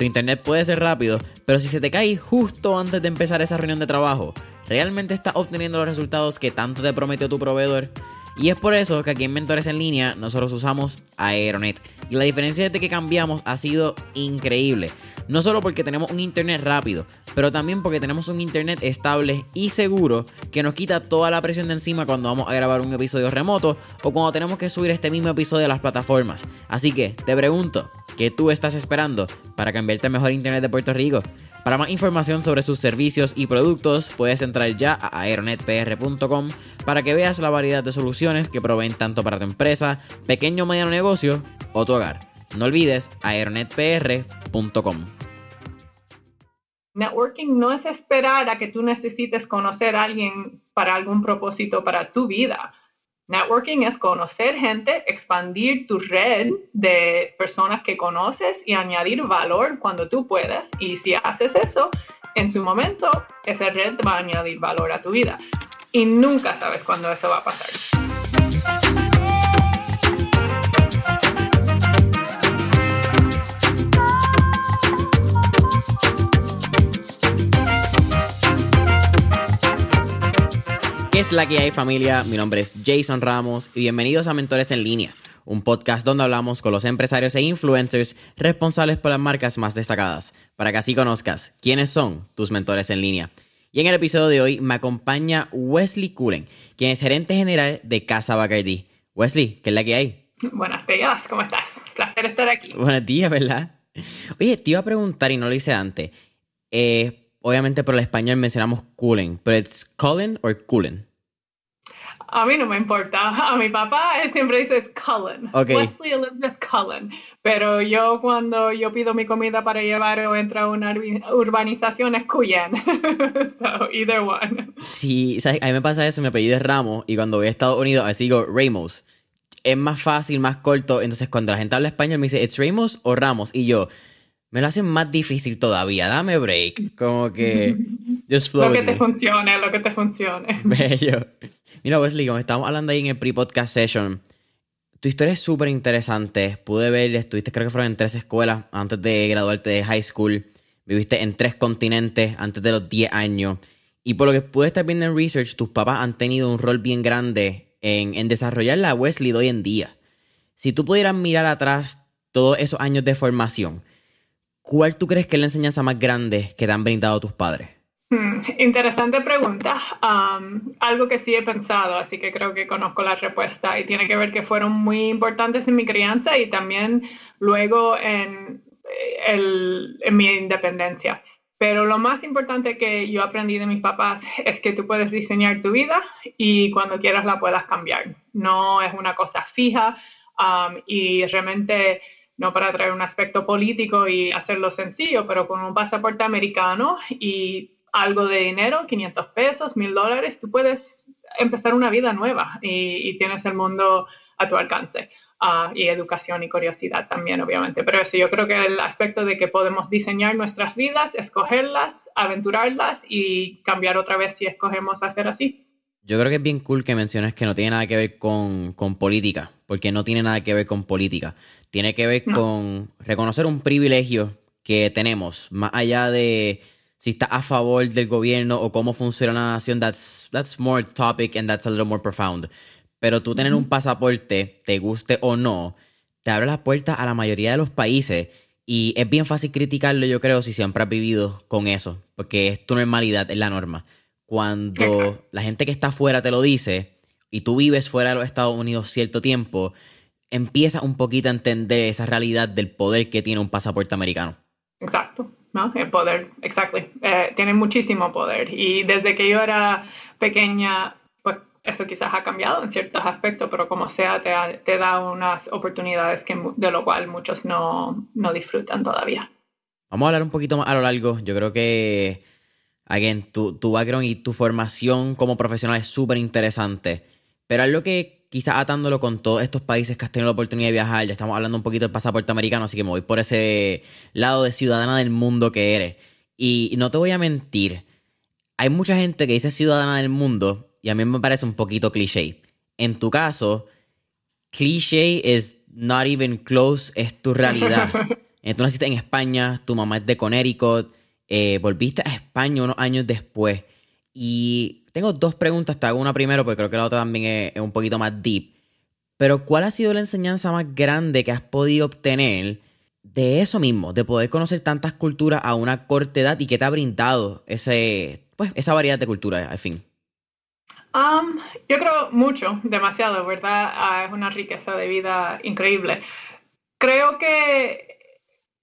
Tu Internet puede ser rápido, pero si se te cae justo antes de empezar esa reunión de trabajo, ¿realmente estás obteniendo los resultados que tanto te prometió tu proveedor? Y es por eso que aquí en Mentores en Línea nosotros usamos Aeronet. Y la diferencia de que cambiamos ha sido increíble. No solo porque tenemos un internet rápido, pero también porque tenemos un internet estable y seguro que nos quita toda la presión de encima cuando vamos a grabar un episodio remoto o cuando tenemos que subir este mismo episodio a las plataformas. Así que te pregunto, ¿qué tú estás esperando para cambiarte al mejor internet de Puerto Rico? Para más información sobre sus servicios y productos, puedes entrar ya a aeronetpr.com para que veas la variedad de soluciones que proveen tanto para tu empresa, pequeño o mediano negocio o tu hogar. No olvides aeronetpr.com. Networking no es esperar a que tú necesites conocer a alguien para algún propósito para tu vida. Networking es conocer gente, expandir tu red de personas que conoces y añadir valor cuando tú puedas. Y si haces eso, en su momento, esa red va a añadir valor a tu vida. Y nunca sabes cuándo eso va a pasar. Es la que hay familia? Mi nombre es Jason Ramos y bienvenidos a Mentores en Línea, un podcast donde hablamos con los empresarios e influencers responsables por las marcas más destacadas, para que así conozcas quiénes son tus mentores en línea. Y en el episodio de hoy me acompaña Wesley Cullen, quien es gerente general de Casa Bacardi. Wesley, ¿qué es la que hay? Buenos días, ¿cómo estás? Placer estar aquí. Buenos días, ¿verdad? Oye, te iba a preguntar y no lo hice antes. Eh, obviamente por el español mencionamos Cullen, pero ¿es Cullen o Cullen? A mí no me importa. A mi papá él siempre dice Cullen. Wesley Elizabeth Cullen. Pero yo cuando yo pido mi comida para llevar o entro a una urbanización es Cullen. so, either one. Sí, a mí me pasa eso, mi apellido es Ramos y cuando voy a Estados Unidos así digo Ramos. Es más fácil, más corto. Entonces cuando la gente habla español me dice, ¿es Ramos o Ramos? Y yo, me lo hacen más difícil todavía. Dame break. Como que... Just flow lo que te funcione, lo que te funcione. Bello. Mira, Wesley, como estábamos hablando ahí en el pre-podcast session, tu historia es súper interesante. Pude ver, estuviste creo que fueron en tres escuelas antes de graduarte de high school. Viviste en tres continentes antes de los 10 años. Y por lo que pude estar viendo en research, tus papás han tenido un rol bien grande en, en desarrollar la Wesley de hoy en día. Si tú pudieras mirar atrás todos esos años de formación, ¿cuál tú crees que es la enseñanza más grande que te han brindado tus padres? Hmm, interesante pregunta. algo que sí he pensado, así que creo que conozco la respuesta y tiene que ver que fueron muy importantes en mi crianza y también luego en, eh, en mi independencia. Pero lo más importante que yo aprendí de mis papás es que tú puedes diseñar tu vida y cuando quieras la puedas cambiar. No es una cosa fija y realmente no para traer un aspecto político y hacerlo sencillo, pero con un pasaporte americano y algo de dinero, 500 pesos, 1000 dólares, tú puedes empezar una vida nueva y, tienes el mundo a tu alcance. Ah, y educación y curiosidad también, obviamente. Pero eso yo creo que el aspecto de que podemos diseñar nuestras vidas, escogerlas, aventurarlas y cambiar otra vez si escogemos hacer así. Yo creo que es bien cool que menciones que no tiene nada que ver con, política, porque no tiene nada que ver con política. Tiene que ver con reconocer un privilegio que tenemos, más allá de si está a favor del gobierno o cómo funciona la nación, that's, that's more topic and that's a little more profound. Pero tú tener un pasaporte, te guste o no, te abre la puerta a la mayoría de los países y es bien fácil criticarlo, yo creo, si siempre has vivido con eso, porque es tu normalidad, es la norma. Cuando la gente que está afuera te lo dice y tú vives fuera de los Estados Unidos cierto tiempo, empieza un poquito a entender esa realidad del poder que tiene un pasaporte americano. Exacto. ¿no? El poder, exacto. Eh, tiene muchísimo poder. Y desde que yo era pequeña, pues eso quizás ha cambiado en ciertos aspectos, pero como sea, te, te da unas oportunidades que, de lo cual muchos no, no disfrutan todavía. Vamos a hablar un poquito más a lo largo. Yo creo que again, tu, tu background y tu formación como profesional es súper interesante. Pero algo que quizás atándolo con todos estos países que has tenido la oportunidad de viajar, ya estamos hablando un poquito del pasaporte americano, así que me voy por ese lado de ciudadana del mundo que eres. Y no te voy a mentir, hay mucha gente que dice ciudadana del mundo y a mí me parece un poquito cliché. En tu caso, cliché is not even close, es tu realidad. Eh, tú naciste en España, tu mamá es de Connecticut, eh, volviste a España unos años después. Y tengo dos preguntas, te hago una primero porque creo que la otra también es, un poquito más deep. Pero ¿cuál ha sido la enseñanza más grande que has podido obtener de eso mismo, de poder conocer tantas culturas a una corta edad y qué te ha brindado ese, pues, esa variedad de culturas, al fin? Um, yo creo mucho, demasiado, ¿verdad? Ah, es una riqueza de vida increíble. Creo que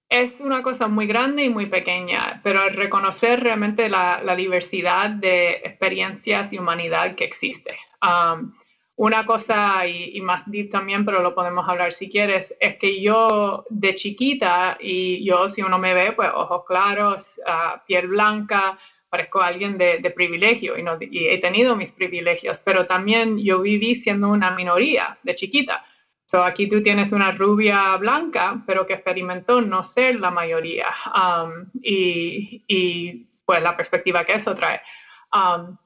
es una cosa muy grande y muy pequeña, pero reconocer realmente la, diversidad de experiencias y humanidad que existe. Um, una cosa, y, más deep también, pero lo podemos hablar si quieres, es que yo de chiquita, y yo si uno me ve, pues ojos claros, uh, piel blanca, parezco alguien de, privilegio y he tenido mis privilegios, pero también yo viví siendo una minoría de chiquita. So aquí tú tienes una rubia blanca, pero que experimentó no ser la mayoría um, y, pues la perspectiva que eso trae. Um,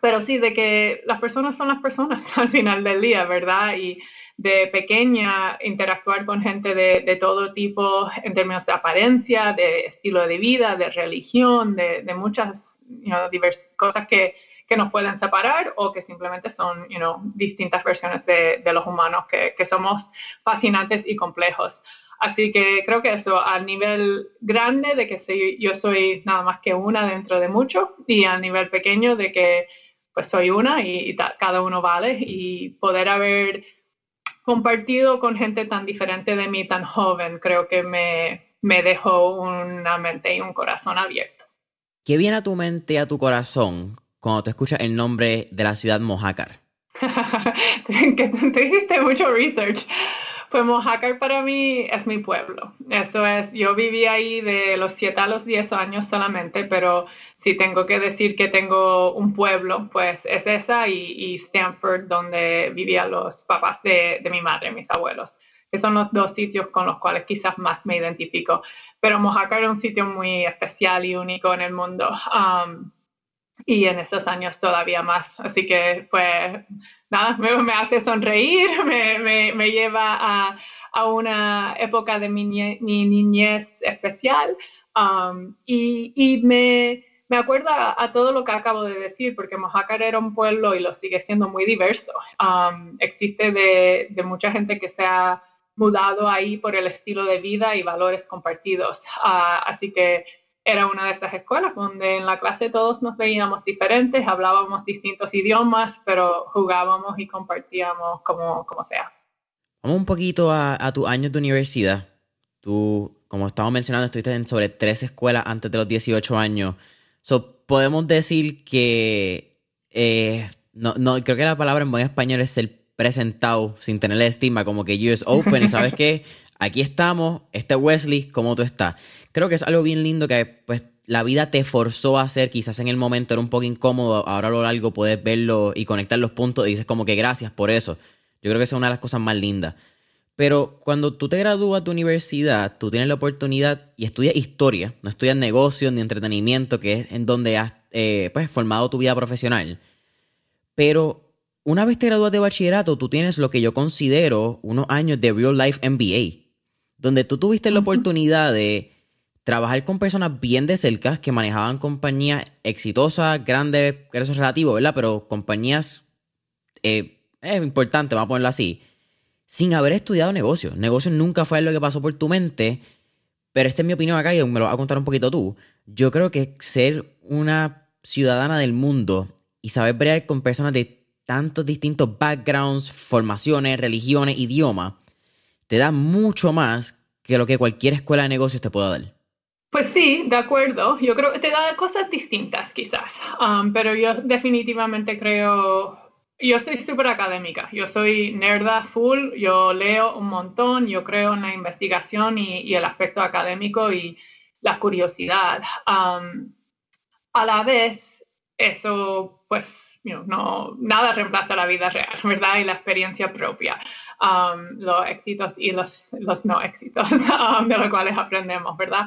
pero sí, de que las personas son las personas al final del día, ¿verdad? Y de pequeña interactuar con gente de, todo tipo en términos de apariencia, de estilo de vida, de religión, de, muchas diversas cosas que, que nos pueden separar o que simplemente son you know, distintas versiones de, los humanos que, somos fascinantes y complejos. Así que creo que eso, a nivel grande de que soy, yo soy nada más que una dentro de mucho y a nivel pequeño de que pues soy una y, cada uno vale y poder haber compartido con gente tan diferente de mí, tan joven, creo que me, me dejó una mente y un corazón abierto. ¿Qué viene a tu mente y a tu corazón cuando te escuchas el nombre de la ciudad Mojácar? tú hiciste mucho research. Pues Mojácar para mí es mi pueblo. Eso es, yo viví ahí de los 7 a los 10 años solamente, pero si tengo que decir que tengo un pueblo, pues es esa y, Stanford, donde vivían los papás de, de, mi madre, mis abuelos, que son los dos sitios con los cuales quizás más me identifico. Pero Mojácar es un sitio muy especial y único en el mundo. Um, y en esos años todavía más. Así que, pues, nada, me, me hace sonreír, me, me, me lleva a, a, una época de mi, niñez especial um, y, y me, me acuerda a, todo lo que acabo de decir, porque Mojácar era un pueblo y lo sigue siendo muy diverso. Um, existe de, de, mucha gente que se ha mudado ahí por el estilo de vida y valores compartidos. Uh, así que era una de esas escuelas donde en la clase todos nos veíamos diferentes, hablábamos distintos idiomas, pero jugábamos y compartíamos como, como sea. Vamos un poquito a, a tus años de universidad. Tú, como estamos mencionando, estuviste en sobre tres escuelas antes de los 18 años. So, podemos decir que, eh, no, no, creo que la palabra en buen español es ser presentado sin tener estima, como que US Open, y sabes qué, aquí estamos, este Wesley, ¿cómo tú estás? Creo que es algo bien lindo que pues la vida te forzó a hacer, quizás en el momento era un poco incómodo, ahora a lo largo puedes verlo y conectar los puntos y dices como que gracias por eso. Yo creo que es una de las cosas más lindas. Pero cuando tú te gradúas de universidad, tú tienes la oportunidad y estudias historia, no estudias negocios ni entretenimiento, que es en donde has eh, pues, formado tu vida profesional. Pero una vez te gradúas de bachillerato, tú tienes lo que yo considero unos años de real life MBA, donde tú tuviste la oportunidad de trabajar con personas bien de cerca que manejaban compañías exitosas, grandes, eso es relativo, ¿verdad? Pero compañías eh, importantes, vamos a ponerlo así, sin haber estudiado negocios. Negocios nunca fue lo que pasó por tu mente, pero esta es mi opinión acá y me lo vas a contar un poquito tú. Yo creo que ser una ciudadana del mundo y saber bregar con personas de tantos distintos backgrounds, formaciones, religiones, idiomas, te da mucho más que lo que cualquier escuela de negocios te pueda dar. Pues sí, de acuerdo. Yo creo que te da cosas distintas quizás, um, pero yo definitivamente creo, yo soy súper académica, yo soy nerda full, yo leo un montón, yo creo en la investigación y, el aspecto académico y la curiosidad. Um, a la vez, eso, pues, no, nada reemplaza la vida real, ¿verdad? Y la experiencia propia, um, los éxitos y los, los no éxitos um, de los cuales aprendemos, ¿verdad?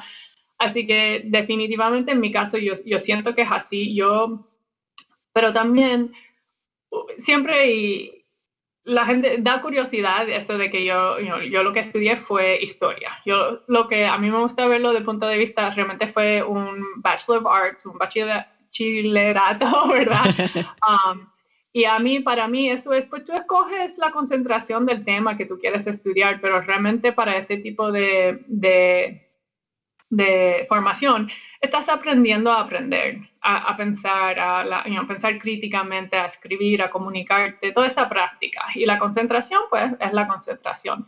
Así que definitivamente en mi caso yo, yo siento que es así, yo, pero también siempre y la gente da curiosidad eso de que yo, yo lo que estudié fue historia. Yo lo que a mí me gusta verlo desde el punto de vista realmente fue un Bachelor of Arts, un bachillerato, ¿verdad? Um, y a mí, para mí, eso es, pues tú escoges la concentración del tema que tú quieres estudiar, pero realmente para ese tipo de, de, de formación, estás aprendiendo a aprender, a, pensar, a, pensar críticamente, a escribir, a comunicarte, toda esa práctica. Y la concentración, pues, es la concentración.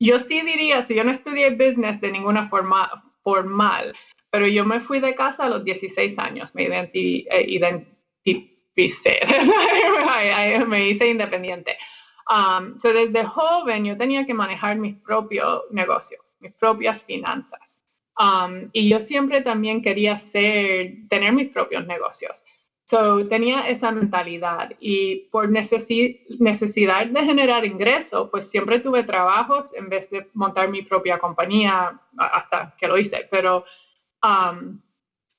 Yo sí diría, si yo no estudié business de ninguna forma formal, pero yo me fui de casa a los 16 años, me eh, identificé, me hice independiente. Um, so desde joven yo tenía que manejar mis propios negocios, mis propias finanzas. Um, y yo siempre también quería ser, tener mis propios negocios. So, tenía esa mentalidad y por necesidad de generar ingreso, pues siempre tuve trabajos en vez de montar mi propia compañía hasta que lo hice. Pero um,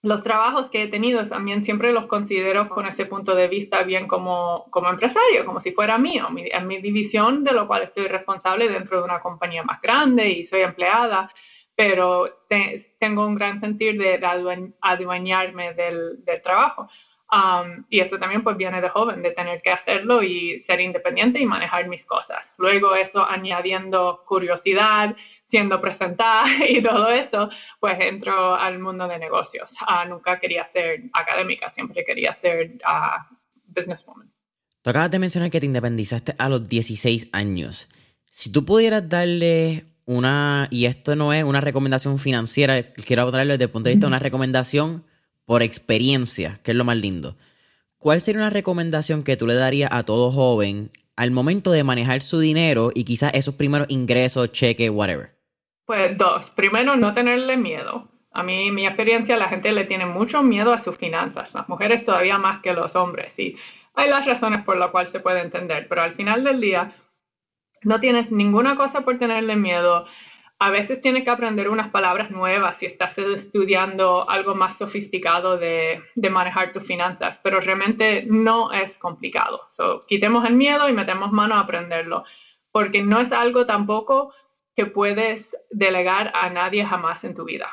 los trabajos que he tenido también siempre los considero con ese punto de vista bien como, como empresario, como si fuera mío, mi, en mi división de lo cual estoy responsable dentro de una compañía más grande y soy empleada pero tengo un gran sentir de, adueñarme del, trabajo. Um, y eso también pues viene de joven, de tener que hacerlo y ser independiente y manejar mis cosas. Luego eso añadiendo curiosidad, siendo presentada y todo eso, pues entro al mundo de negocios. Uh, nunca quería ser académica, siempre quería ser uh, businesswoman. Tú acabas de mencionar que te independizaste a los 16 años. Si tú pudieras darle una, y esto no es una recomendación financiera, quiero traerlo desde el punto de vista de una recomendación por experiencia, que es lo más lindo. ¿Cuál sería una recomendación que tú le darías a todo joven al momento de manejar su dinero y quizás esos primeros ingresos, cheques, whatever? Pues dos. Primero, no tenerle miedo. A mí, mi experiencia, la gente le tiene mucho miedo a sus finanzas, las mujeres todavía más que los hombres. Y hay las razones por las cuales se puede entender, pero al final del día, no tienes ninguna cosa por tenerle miedo. A veces tienes que aprender unas palabras nuevas si estás estudiando algo más sofisticado de, manejar tus finanzas, pero realmente no es complicado. So, quitemos el miedo y metemos mano a aprenderlo, porque no es algo tampoco que puedes delegar a nadie jamás en tu vida.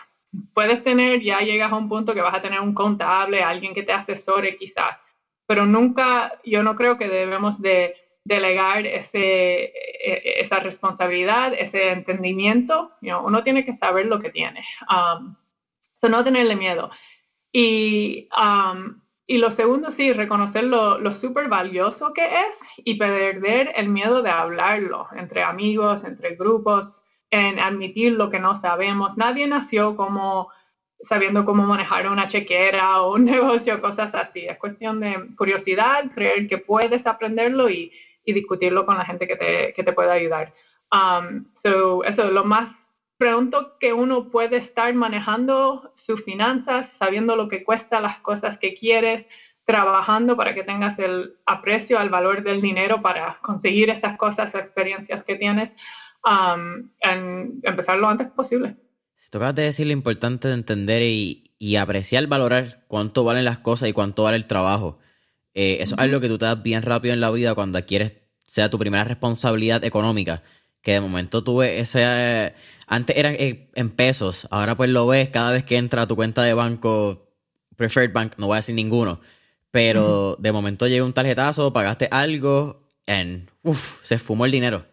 Puedes tener, ya llegas a un punto que vas a tener un contable, alguien que te asesore quizás, pero nunca, yo no creo que debemos de delegar ese, e, esa responsabilidad, ese entendimiento. uno tiene que saber lo que tiene. Um, no tenerle miedo. Y, um, y lo segundo, sí, reconocer lo, lo valioso que es y perder el miedo de hablarlo entre amigos, entre grupos, en admitir lo que no sabemos. Nadie nació como sabiendo cómo manejar una chequera o un negocio, cosas así. Es cuestión de curiosidad, creer que puedes aprenderlo y, y discutirlo con la gente que te, que te pueda ayudar. Um, so, eso, lo más pronto que uno puede estar manejando sus finanzas, sabiendo lo que cuesta las cosas que quieres, trabajando para que tengas el aprecio al valor del dinero para conseguir esas cosas, experiencias que tienes, um, en empezar lo antes posible. Tocas de decir lo importante de entender y, y, apreciar, valorar cuánto valen las cosas y cuánto vale el trabajo. Eh, eso es algo que tú te das bien rápido en la vida cuando quieres sea tu primera responsabilidad económica. Que de momento tuve ese. Antes eran en pesos, ahora pues lo ves cada vez que entra a tu cuenta de banco, Preferred Bank, no voy a decir ninguno. Pero de momento llega un tarjetazo, pagaste algo, y uff, se fumó el dinero.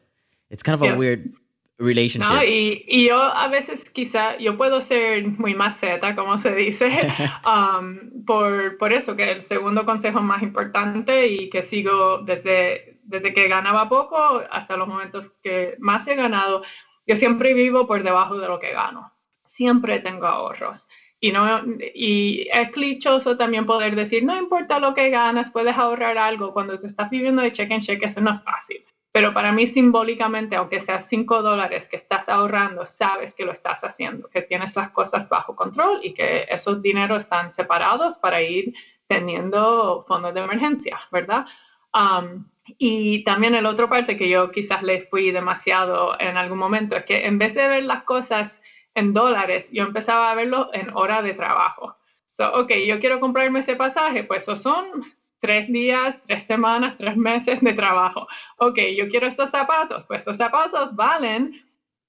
It's kind of a weird relationship. No, y, y, yo a veces quizá, yo puedo ser muy maceta, como se dice, um, por, por eso que el segundo consejo más importante y que sigo desde, desde que ganaba poco hasta los momentos que más he ganado, yo siempre vivo por debajo de lo que gano. Siempre tengo ahorros. Y, no, y es clichoso también poder decir, no importa lo que ganas, puedes ahorrar algo. Cuando tú estás viviendo de cheque en cheque, eso no es fácil Pero para mí simbólicamente, aunque sea 5 dólares que estás ahorrando, sabes que lo estás haciendo, que tienes las cosas bajo control y que esos dineros están separados para ir teniendo fondos de emergencia, ¿verdad? Um, y también el otro parte que yo quizás le fui demasiado en algún momento es que en vez de ver las cosas en dólares, yo empezaba a verlo en hora de trabajo. So, ok, yo quiero comprarme ese pasaje, pues eso son tres días, tres semanas, tres meses de trabajo. Ok, yo quiero estos zapatos, pues esos zapatos valen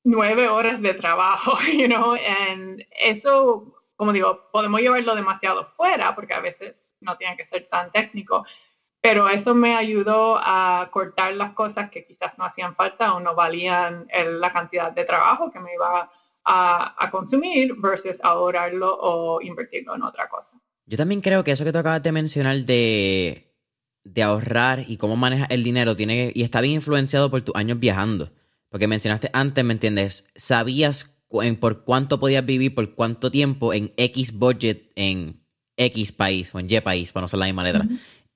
nueve horas de trabajo, you know, and eso, como digo, podemos llevarlo demasiado fuera porque a veces no tiene que ser tan técnico, pero eso me ayudó a cortar las cosas que quizás no hacían falta o no valían la cantidad de trabajo que me iba a, a consumir versus ahorrarlo o invertirlo en otra cosa. Yo también creo que eso que tú acabas de mencionar de, de ahorrar y cómo manejas el dinero tiene y está bien influenciado por tus años viajando. Porque mencionaste antes, ¿me entiendes? Sabías por cuánto podías vivir, por cuánto tiempo en X budget en X país o en Y país, para no usar la misma letra.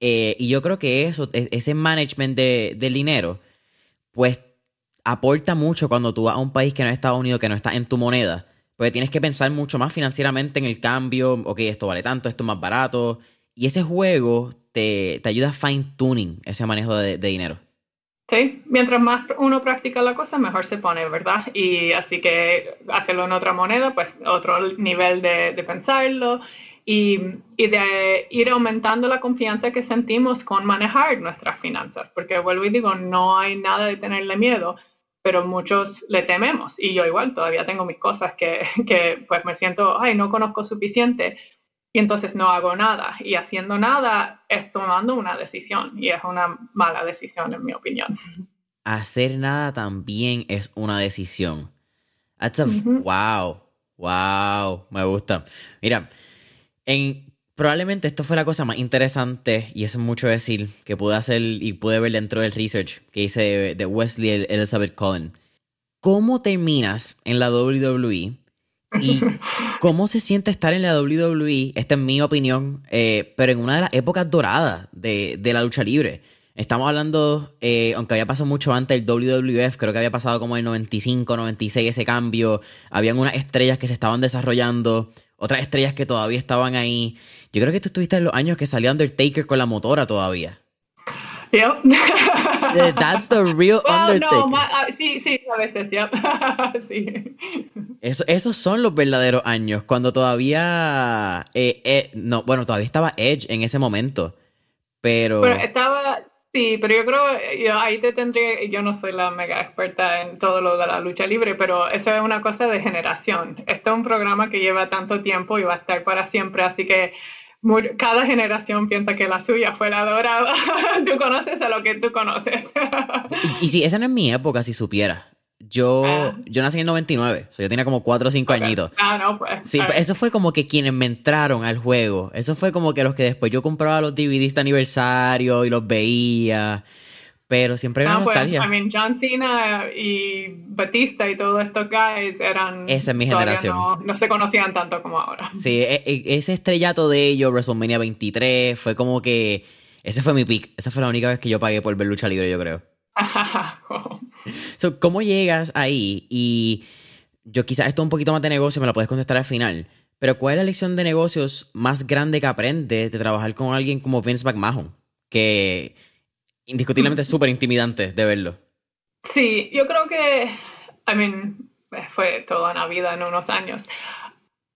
Eh, y yo creo que eso, e, ese management de, del dinero, pues aporta mucho cuando tú vas a un país que no es Estados Unidos, que no está en tu moneda. Porque tienes que pensar mucho más financieramente en el cambio. Ok, esto vale tanto, esto es más barato. Y ese juego te, ayuda a fine tuning ese manejo de, dinero. Sí, mientras más uno practica la cosa, mejor se pone, ¿verdad? Y así que hacerlo en otra moneda, pues otro nivel de, de pensarlo y, y, de ir aumentando la confianza que sentimos con manejar nuestras finanzas, porque vuelvo y digo, no hay nada de tenerle miedo, pero muchos le tememos y yo igual todavía tengo mis cosas que, que pues me siento, ay, no conozco suficiente y entonces no hago nada y haciendo nada es tomando una decisión y es una mala decisión en mi opinión. Hacer nada también es una decisión. That's a, Wow, wow, me gusta. Mira, en, probablemente esto fue la cosa más interesante, y eso es mucho decir, que pude hacer y pude ver dentro del research que hice de Wesley Elizabeth Cullen. ¿Cómo terminas en la WWE? ¿Y cómo se siente estar en la WWE? Esta es mi opinión, eh, pero en una de las épocas doradas de, la lucha libre. Estamos hablando, eh, aunque había pasado mucho antes el WWF, creo que había pasado como el 95, 96 ese cambio. Habían unas estrellas que se estaban desarrollando otras estrellas que todavía estaban ahí. Yo creo que tú estuviste en los años que salió Undertaker con la motora todavía. Yep. That's the real Undertaker. Ah, sí, sí, a veces, yep. sí. esos son los verdaderos años, cuando todavía... Eh, eh, no, bueno, todavía estaba Edge en ese momento, pero... Pero estaba, Sí, pero yo creo, ahí te tendría, yo no soy la mega experta en todo lo de la lucha libre, pero eso es una cosa de generación. Este es un programa que lleva tanto tiempo y va a estar para siempre, así que cada generación piensa que la suya fue la dorada. tú conoces a lo que tú conoces. y, y si esa no es mi época, si supiera. Yo, ah. yo nací en el 99, yo tenía como 4 o 5 añitos. Ah, no, pues. Sí, eso fue como que quienes me entraron al juego. Eso fue como que los que después yo compraba los DVDs de aniversario y los veía. Pero siempre era ah, pues, nostalgia. I mean, John Cena y Batista y todos estos guys eran. Esa es mi generación. No, se conocían tanto como ahora. Sí, e, e, ese estrellato de ellos, WrestleMania 23, fue como que. Ese fue mi pick. Esa fue la única vez que yo pagué por ver lucha libre, yo creo. so, ¿Cómo llegas ahí? Y yo quizás esto es un poquito más de negocio, me lo puedes contestar al final. Pero ¿cuál es la lección de negocios más grande que aprendes de trabajar con alguien como Vince McMahon? Que indiscutiblemente es súper intimidante de verlo. Sí, yo creo que, I mean, fue toda una vida en unos años.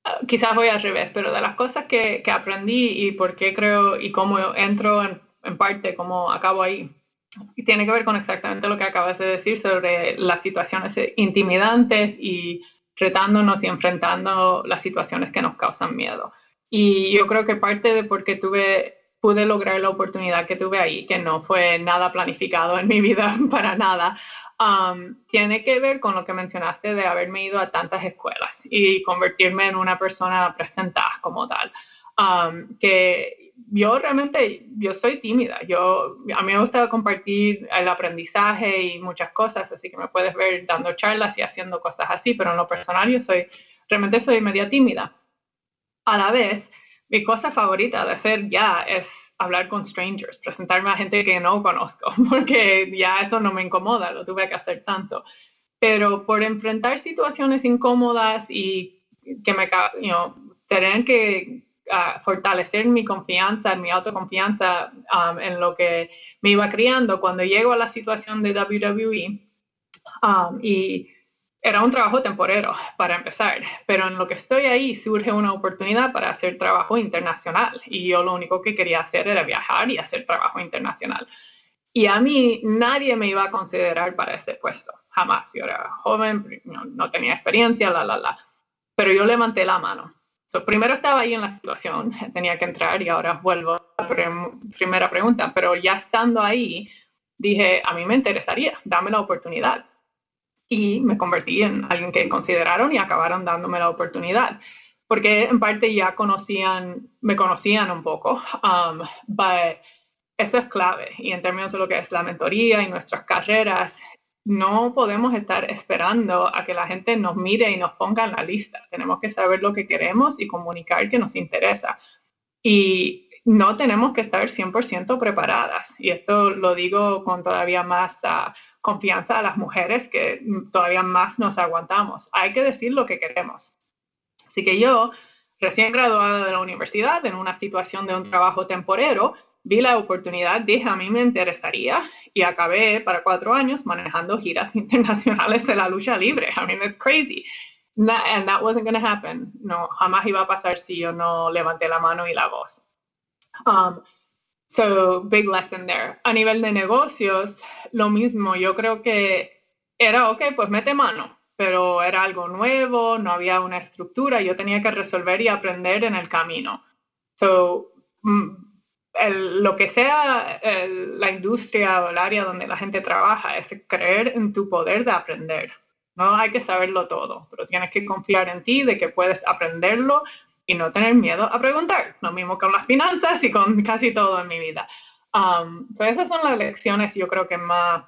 Uh, quizás voy al revés, pero de las cosas que, que, aprendí y por qué creo y cómo entro en, en parte, cómo acabo ahí, y tiene que ver con exactamente lo que acabas de decir sobre las situaciones intimidantes y retándonos y enfrentando las situaciones que nos causan miedo. Y yo creo que parte de por qué tuve, pude lograr la oportunidad que tuve ahí, que no fue nada planificado en mi vida para nada, um, tiene que ver con lo que mencionaste de haberme ido a tantas escuelas y convertirme en una persona presentada como tal. Um, que yo realmente, yo soy tímida, yo, a mí me gusta compartir el aprendizaje y muchas cosas, así que me puedes ver dando charlas y haciendo cosas así, pero en lo personal yo soy, realmente soy media tímida. A la vez, mi cosa favorita de hacer ya es hablar con strangers, presentarme a gente que no conozco, porque ya eso no me incomoda, lo tuve que hacer tanto. Pero por enfrentar situaciones incómodas y que me, you tener que fortalecer mi confianza, mi autoconfianza um, en lo que me iba criando cuando llego a la situación de WWE. Um, y era un trabajo temporero para empezar, pero en lo que estoy ahí surge una oportunidad para hacer trabajo internacional y yo lo único que quería hacer era viajar y hacer trabajo internacional. Y a mí nadie me iba a considerar para ese puesto, jamás. Yo era joven, no, tenía experiencia, la, la, la. Pero yo levanté la mano. Primero estaba ahí en la situación, tenía que entrar y ahora vuelvo a la primera pregunta, pero ya estando ahí, dije, a mí me interesaría, dame la oportunidad y me convertí en alguien que consideraron y acabaron dándome la oportunidad. Porque en parte ya conocían, me conocían un poco, um, eso es clave. Y en términos de lo que es la mentoría y nuestras carreras, no podemos estar esperando a que la gente nos mire y nos ponga en la lista. Tenemos que saber lo que queremos y comunicar que nos interesa. Y no tenemos que estar 100% preparadas. Y esto lo digo con todavía más... Uh, confianza a las mujeres que todavía más nos aguantamos. Hay que decir lo que queremos. Así que yo, recién graduada de la universidad, en una situación de un trabajo temporero, vi la oportunidad, dije a mí me interesaría y acabé para cuatro años manejando giras internacionales de la lucha libre. I mean, it's crazy. And that wasn't going to happen. No, jamás iba a pasar si yo no levanté la mano y la voz. Um, So, big lesson there. A nivel de negocios, lo mismo. Yo creo que era, ok, pues mete mano, pero era algo nuevo, no había una estructura, yo tenía que resolver y aprender en el camino. So, mm, lo que sea la industria o el área donde la gente trabaja es creer en tu poder de aprender. No hay que saberlo todo, pero tienes que confiar en ti de que puedes aprenderlo y no tener miedo a preguntar. Lo mismo con las finanzas y con casi todo en mi vida. Um, esas son las lecciones yo creo que más,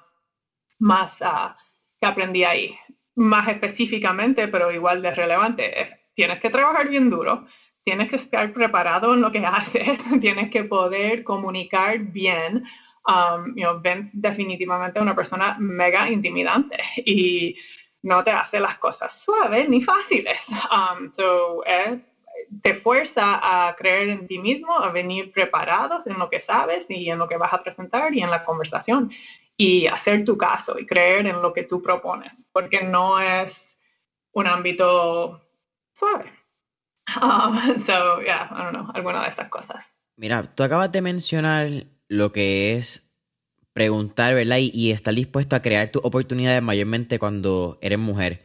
más uh, que aprendí ahí. Más específicamente, pero igual de relevante, tienes que trabajar bien duro, tienes que estar preparado en lo que haces, tienes que poder comunicar bien. Um, you know, ben definitivamente una persona mega intimidante y no te hace las cosas suaves ni fáciles. Um, so, te fuerza a creer en ti mismo, a venir preparados en lo que sabes y en lo que vas a presentar y en la conversación y hacer tu caso y creer en lo que tú propones, porque no es un ámbito suave. Um, so, yeah, I don't know, alguna de esas cosas. Mira, tú acabas de mencionar lo que es preguntar, ¿verdad? Y, y estar dispuesto a crear tus oportunidades mayormente cuando eres mujer.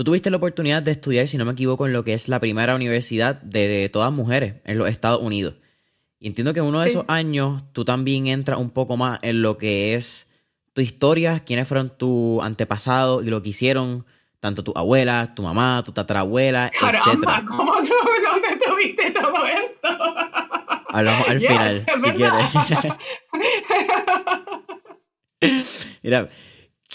Tú tuviste la oportunidad de estudiar, si no me equivoco, en lo que es la primera universidad de, todas mujeres en los Estados Unidos. Y entiendo que en uno de esos años tú también entras un poco más en lo que es tu historia, quiénes fueron tus antepasados y lo que hicieron, tanto tu abuela, tu mamá, tu tatarabuela, Caramba, ¿cómo tú, dónde tuviste todo esto? Hablamos al final, si quieres. Mira,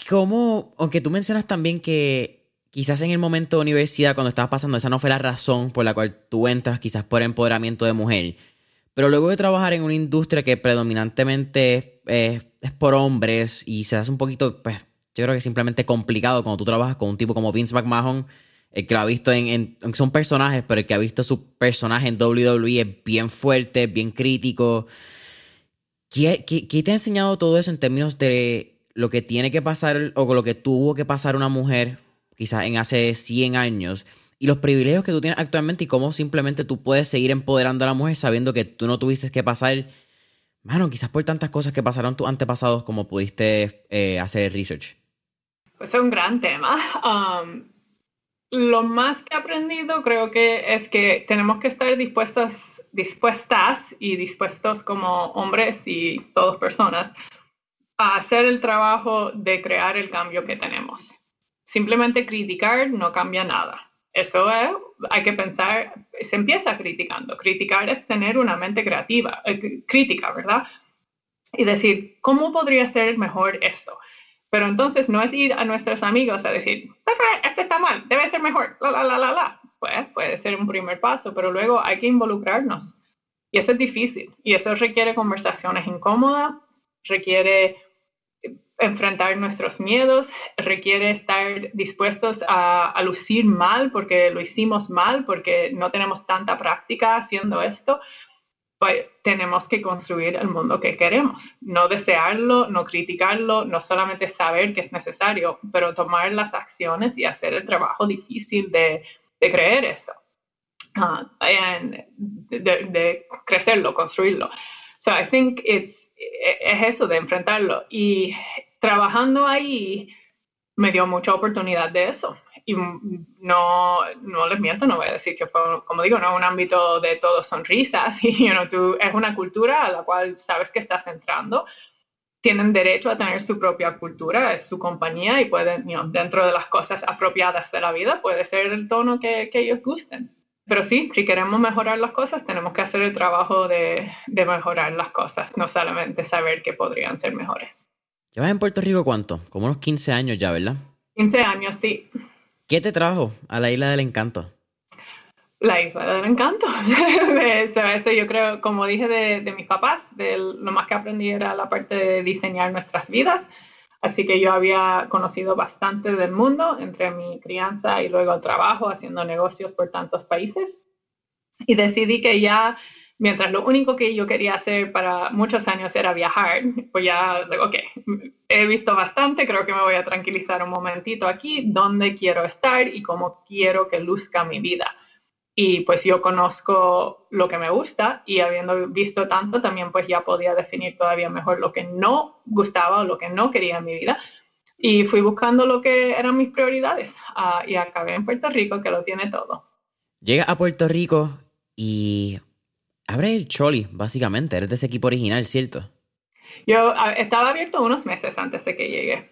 ¿cómo, aunque tú mencionas también que quizás en el momento de universidad, cuando estabas pasando, esa no fue la razón por la cual tú entras, quizás por empoderamiento de mujer. Pero luego de trabajar en una industria que predominantemente es, por hombres y se hace un poquito, pues, yo creo que simplemente complicado cuando tú trabajas con un tipo como Vince McMahon, el que lo ha visto en, son personajes, pero el que ha visto su personaje en WWE es bien fuerte, bien crítico. ¿Qué, te ha enseñado todo eso en términos de lo que tiene que pasar o lo que tuvo que pasar una mujer quizás en hace 100 años, y los privilegios que tú tienes actualmente y cómo simplemente tú puedes seguir empoderando a la mujer sabiendo que tú no tuviste que pasar, bueno, quizás por tantas cosas que pasaron tus antepasados como pudiste eh, hacer research. Pues es un gran tema. Lo más que he aprendido creo que es que tenemos que estar dispuestos, dispuestas y dispuestos como hombres y todas personas a hacer el trabajo de crear el cambio que tenemos simplemente criticar no cambia nada. Eso es, hay que pensar, se empieza criticando. Criticar es tener una mente creativa, eh, crítica, ¿verdad? Y decir, ¿cómo podría ser mejor esto? Pero entonces no es ir a nuestros amigos a decir, esto está mal, debe ser mejor, la, la, la, la, la. Pues puede ser un primer paso, pero luego hay que involucrarnos Y eso es difícil y eso requiere conversaciones incómodas, requiere enfrentar nuestros miedos, requiere estar dispuestos a, lucir mal porque lo hicimos mal, porque no tenemos tanta práctica haciendo esto. Pues tenemos que construir el mundo que queremos, no desearlo, no criticarlo, no solamente saber que es necesario, pero tomar las acciones y hacer el trabajo difícil de, creer eso, uh, de, de, crecerlo, construirlo. So I think it's, es eso de enfrentarlo. Y trabajando ahí me dio mucha oportunidad de eso. Y no, no les miento, no voy a decir que como digo, no es un ámbito de todo sonrisas. Y tú, es una cultura a la cual sabes que estás entrando. Tienen derecho a tener su propia cultura, es su compañía y pueden, dentro de las cosas apropiadas de la vida, puede ser el tono que, que ellos gusten. Pero sí, si queremos mejorar las cosas, tenemos que hacer el trabajo de, de mejorar las cosas, no solamente saber que podrían ser mejores. ¿Llevas en Puerto Rico cuánto? Como unos 15 años ya, ¿verdad? 15 años, sí. ¿Qué te trajo a la Isla del Encanto? La Isla del Encanto. eso, yo creo, como dije de, mis papás, de lo más que aprendí era la parte de diseñar nuestras vidas. Así que yo había conocido bastante del mundo entre mi crianza y luego el trabajo, haciendo negocios por tantos países. Y decidí que ya Mientras lo único que yo quería hacer para muchos años era viajar, pues ya, ok, he visto bastante, creo que me voy a tranquilizar un momentito aquí, dónde quiero estar y cómo quiero que luzca mi vida. Y pues yo conozco lo que me gusta y habiendo visto tanto, también pues ya podía definir todavía mejor lo que no gustaba o lo que no quería en mi vida. Y fui buscando lo que eran mis prioridades uh, y acabé en Puerto Rico, que lo tiene todo. Llega a Puerto Rico y Abre el Choli, básicamente. Eres de ese equipo original, ¿cierto? Yo estaba abierto unos meses antes de que llegue.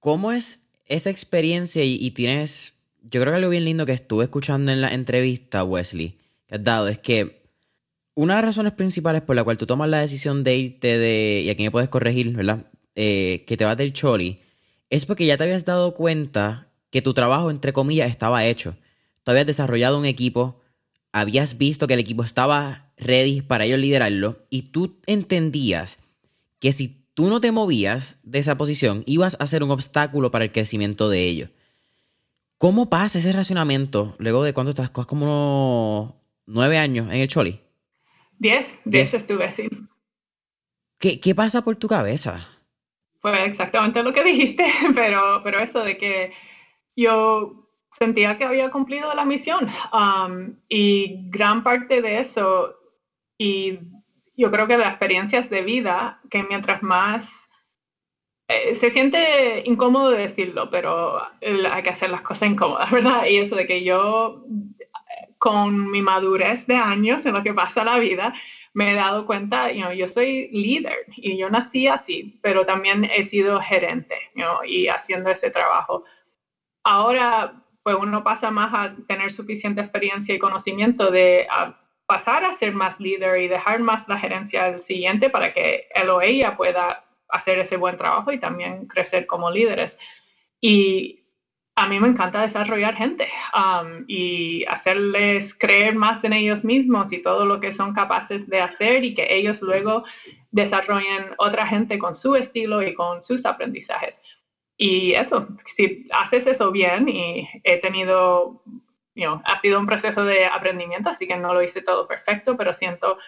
¿Cómo es esa experiencia? Y, tienes. Yo creo que algo bien lindo que estuve escuchando en la entrevista, Wesley, que has dado, es que una de las razones principales por la cual tú tomas la decisión de irte de. Y aquí me puedes corregir, ¿verdad? Eh, que te vas del Choli, es porque ya te habías dado cuenta que tu trabajo, entre comillas, estaba hecho. Tú habías desarrollado un equipo, habías visto que el equipo estaba ready para ellos liderarlo y tú entendías que si tú no te movías de esa posición, ibas a ser un obstáculo para el crecimiento de ellos. ¿Cómo pasa ese racionamiento luego de cuando estás como nueve años en el Choli? Diez, diez estuve así. ¿Qué, ¿Qué pasa por tu cabeza? Fue exactamente lo que dijiste, pero, pero eso de que yo sentía que había cumplido la misión. Um, y gran parte de eso, y yo creo que de experiencias de vida, que mientras más eh, se siente incómodo decirlo, pero hay que hacer las cosas incómodas, ¿verdad? Y eso de que yo, con mi madurez de años en lo que pasa la vida, me he dado cuenta, you yo soy líder y yo nací así, pero también he sido gerente y haciendo ese trabajo. Ahora pues uno pasa más a tener suficiente experiencia y conocimiento de pasar a ser más líder y dejar más la gerencia al siguiente para que él o ella pueda hacer ese buen trabajo y también crecer como líderes. Y a mí me encanta desarrollar gente um, y hacerles creer más en ellos mismos y todo lo que son capaces de hacer y que ellos luego desarrollen otra gente con su estilo y con sus aprendizajes. Y eso, si haces eso bien y he tenido, ha sido un proceso de aprendimiento, así que no lo hice todo perfecto, pero siento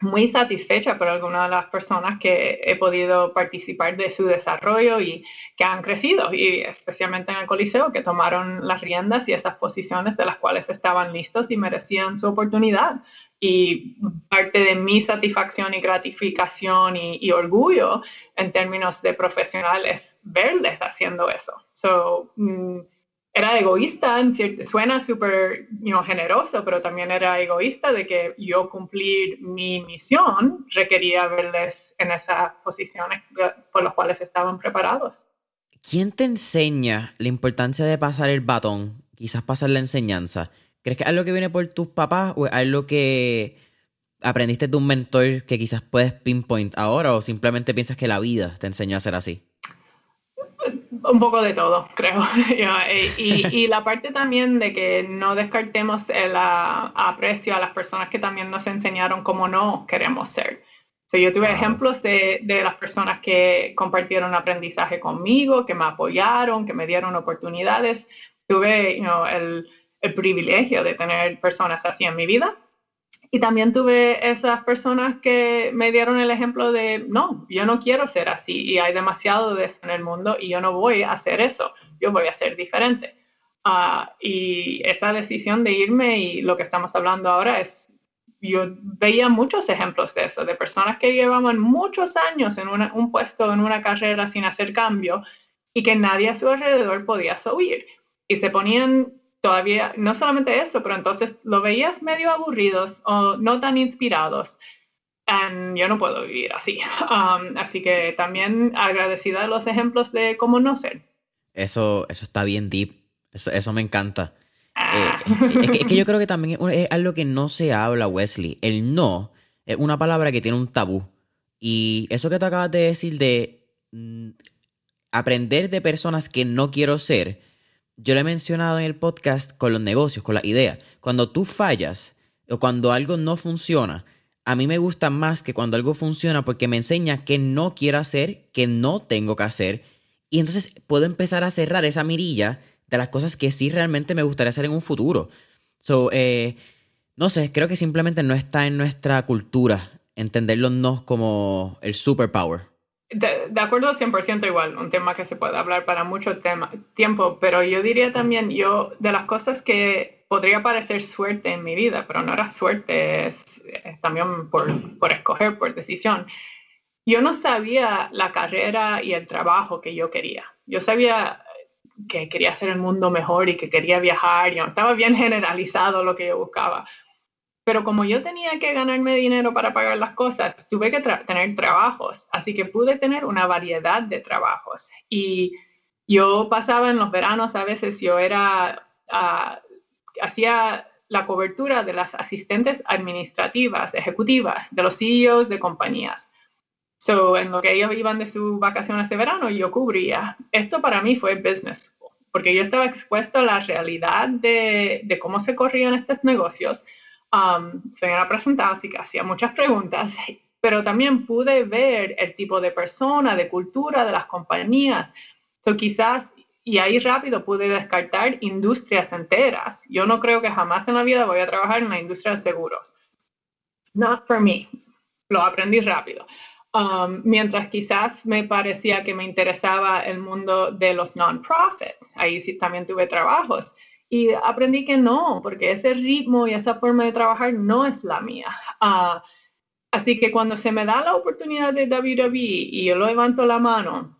muy satisfecha por algunas de las personas que he podido participar de su desarrollo y que han crecido, y especialmente en el Coliseo, que tomaron las riendas y esas posiciones de las cuales estaban listos y merecían su oportunidad. Y parte de mi satisfacción y gratificación y, orgullo en términos de profesionales verles haciendo eso. So, mm, era egoísta, suena súper generoso, pero también era egoísta de que yo cumplir mi misión requería verles en esas posiciones por las cuales estaban preparados. ¿Quién te enseña la importancia de pasar el batón, quizás pasar la enseñanza? ¿Crees que es algo que viene por tus papás o es algo que aprendiste de un mentor que quizás puedes pinpoint ahora o simplemente piensas que la vida te enseñó a ser así? Un poco de todo, creo. y, la parte también de que no descartemos el aprecio a las personas que también nos enseñaron cómo no queremos ser. yo tuve ejemplos de, de, las personas que compartieron aprendizaje conmigo, que me apoyaron, que me dieron oportunidades. Tuve el, el privilegio de tener personas así en mi vida y también tuve esas personas que me dieron el ejemplo de, no, yo no quiero ser así y hay demasiado de eso en el mundo y yo no voy a hacer eso, yo voy a ser diferente. Ah, y esa decisión de irme y lo que estamos hablando ahora es, yo veía muchos ejemplos de eso, de personas que llevaban muchos años en un puesto, en una carrera sin hacer cambio y que nadie a su alrededor podía subir. Y se ponían todavía, no solamente eso, pero entonces lo veías medio aburridos o no tan inspirados. Y yo no puedo vivir así. Um, así que también agradecida de los ejemplos de cómo no ser. Eso, eso está bien deep. Eso, eso me encanta. Ah. Eh, es, que, yo creo que también es algo que no se habla, Wesley. El no es una palabra que tiene un tabú. Y eso que te acabas de decir de mm, aprender de personas que no quiero ser, yo lo he mencionado en el podcast con los negocios, con la idea. Cuando tú fallas o cuando algo no funciona, a mí me gusta más que cuando algo funciona porque me enseña que no quiero hacer, que no tengo que hacer. Y entonces puedo empezar a cerrar esa mirilla de las cosas que sí realmente me gustaría hacer en un futuro. So, eh, no sé, creo que simplemente no está en nuestra cultura entender los no como el superpower. De, de, acuerdo 100% igual, un tema que se puede hablar para mucho tema, tiempo, pero yo diría también, yo, de las cosas que podría parecer suerte en mi vida, pero no era suerte, es, también por, por, escoger, por decisión. Yo no sabía la carrera y el trabajo que yo quería. Yo sabía que quería hacer el mundo mejor y que quería viajar, y estaba bien generalizado lo que yo buscaba, pero como yo tenía que ganarme dinero para pagar las cosas, tuve que tener trabajos, así que pude tener una variedad de trabajos. Y yo pasaba en los veranos, a veces yo era, uh, hacía la cobertura de las asistentes administrativas, ejecutivas, de los CEOs de compañías. So, en lo que ellos iban de sus vacaciones de verano, yo cubría. Esto para mí fue business school, porque yo estaba expuesto a la realidad de, de cómo se corrían estos negocios, Um, soy una presentadora, así que hacía muchas preguntas, pero también pude ver el tipo de persona, de cultura de las compañías. So, quizás, y ahí rápido pude descartar industrias enteras. Yo no creo que jamás en la vida voy a trabajar en la industria de seguros. Not for me. Lo aprendí rápido. Um, mientras quizás me parecía que me interesaba el mundo de los non-profits. Ahí sí también tuve trabajos. Y aprendí que no, porque ese ritmo y esa forma de trabajar no es la mía. Ah, así que cuando se me da la oportunidad de WWE y yo levanto la mano,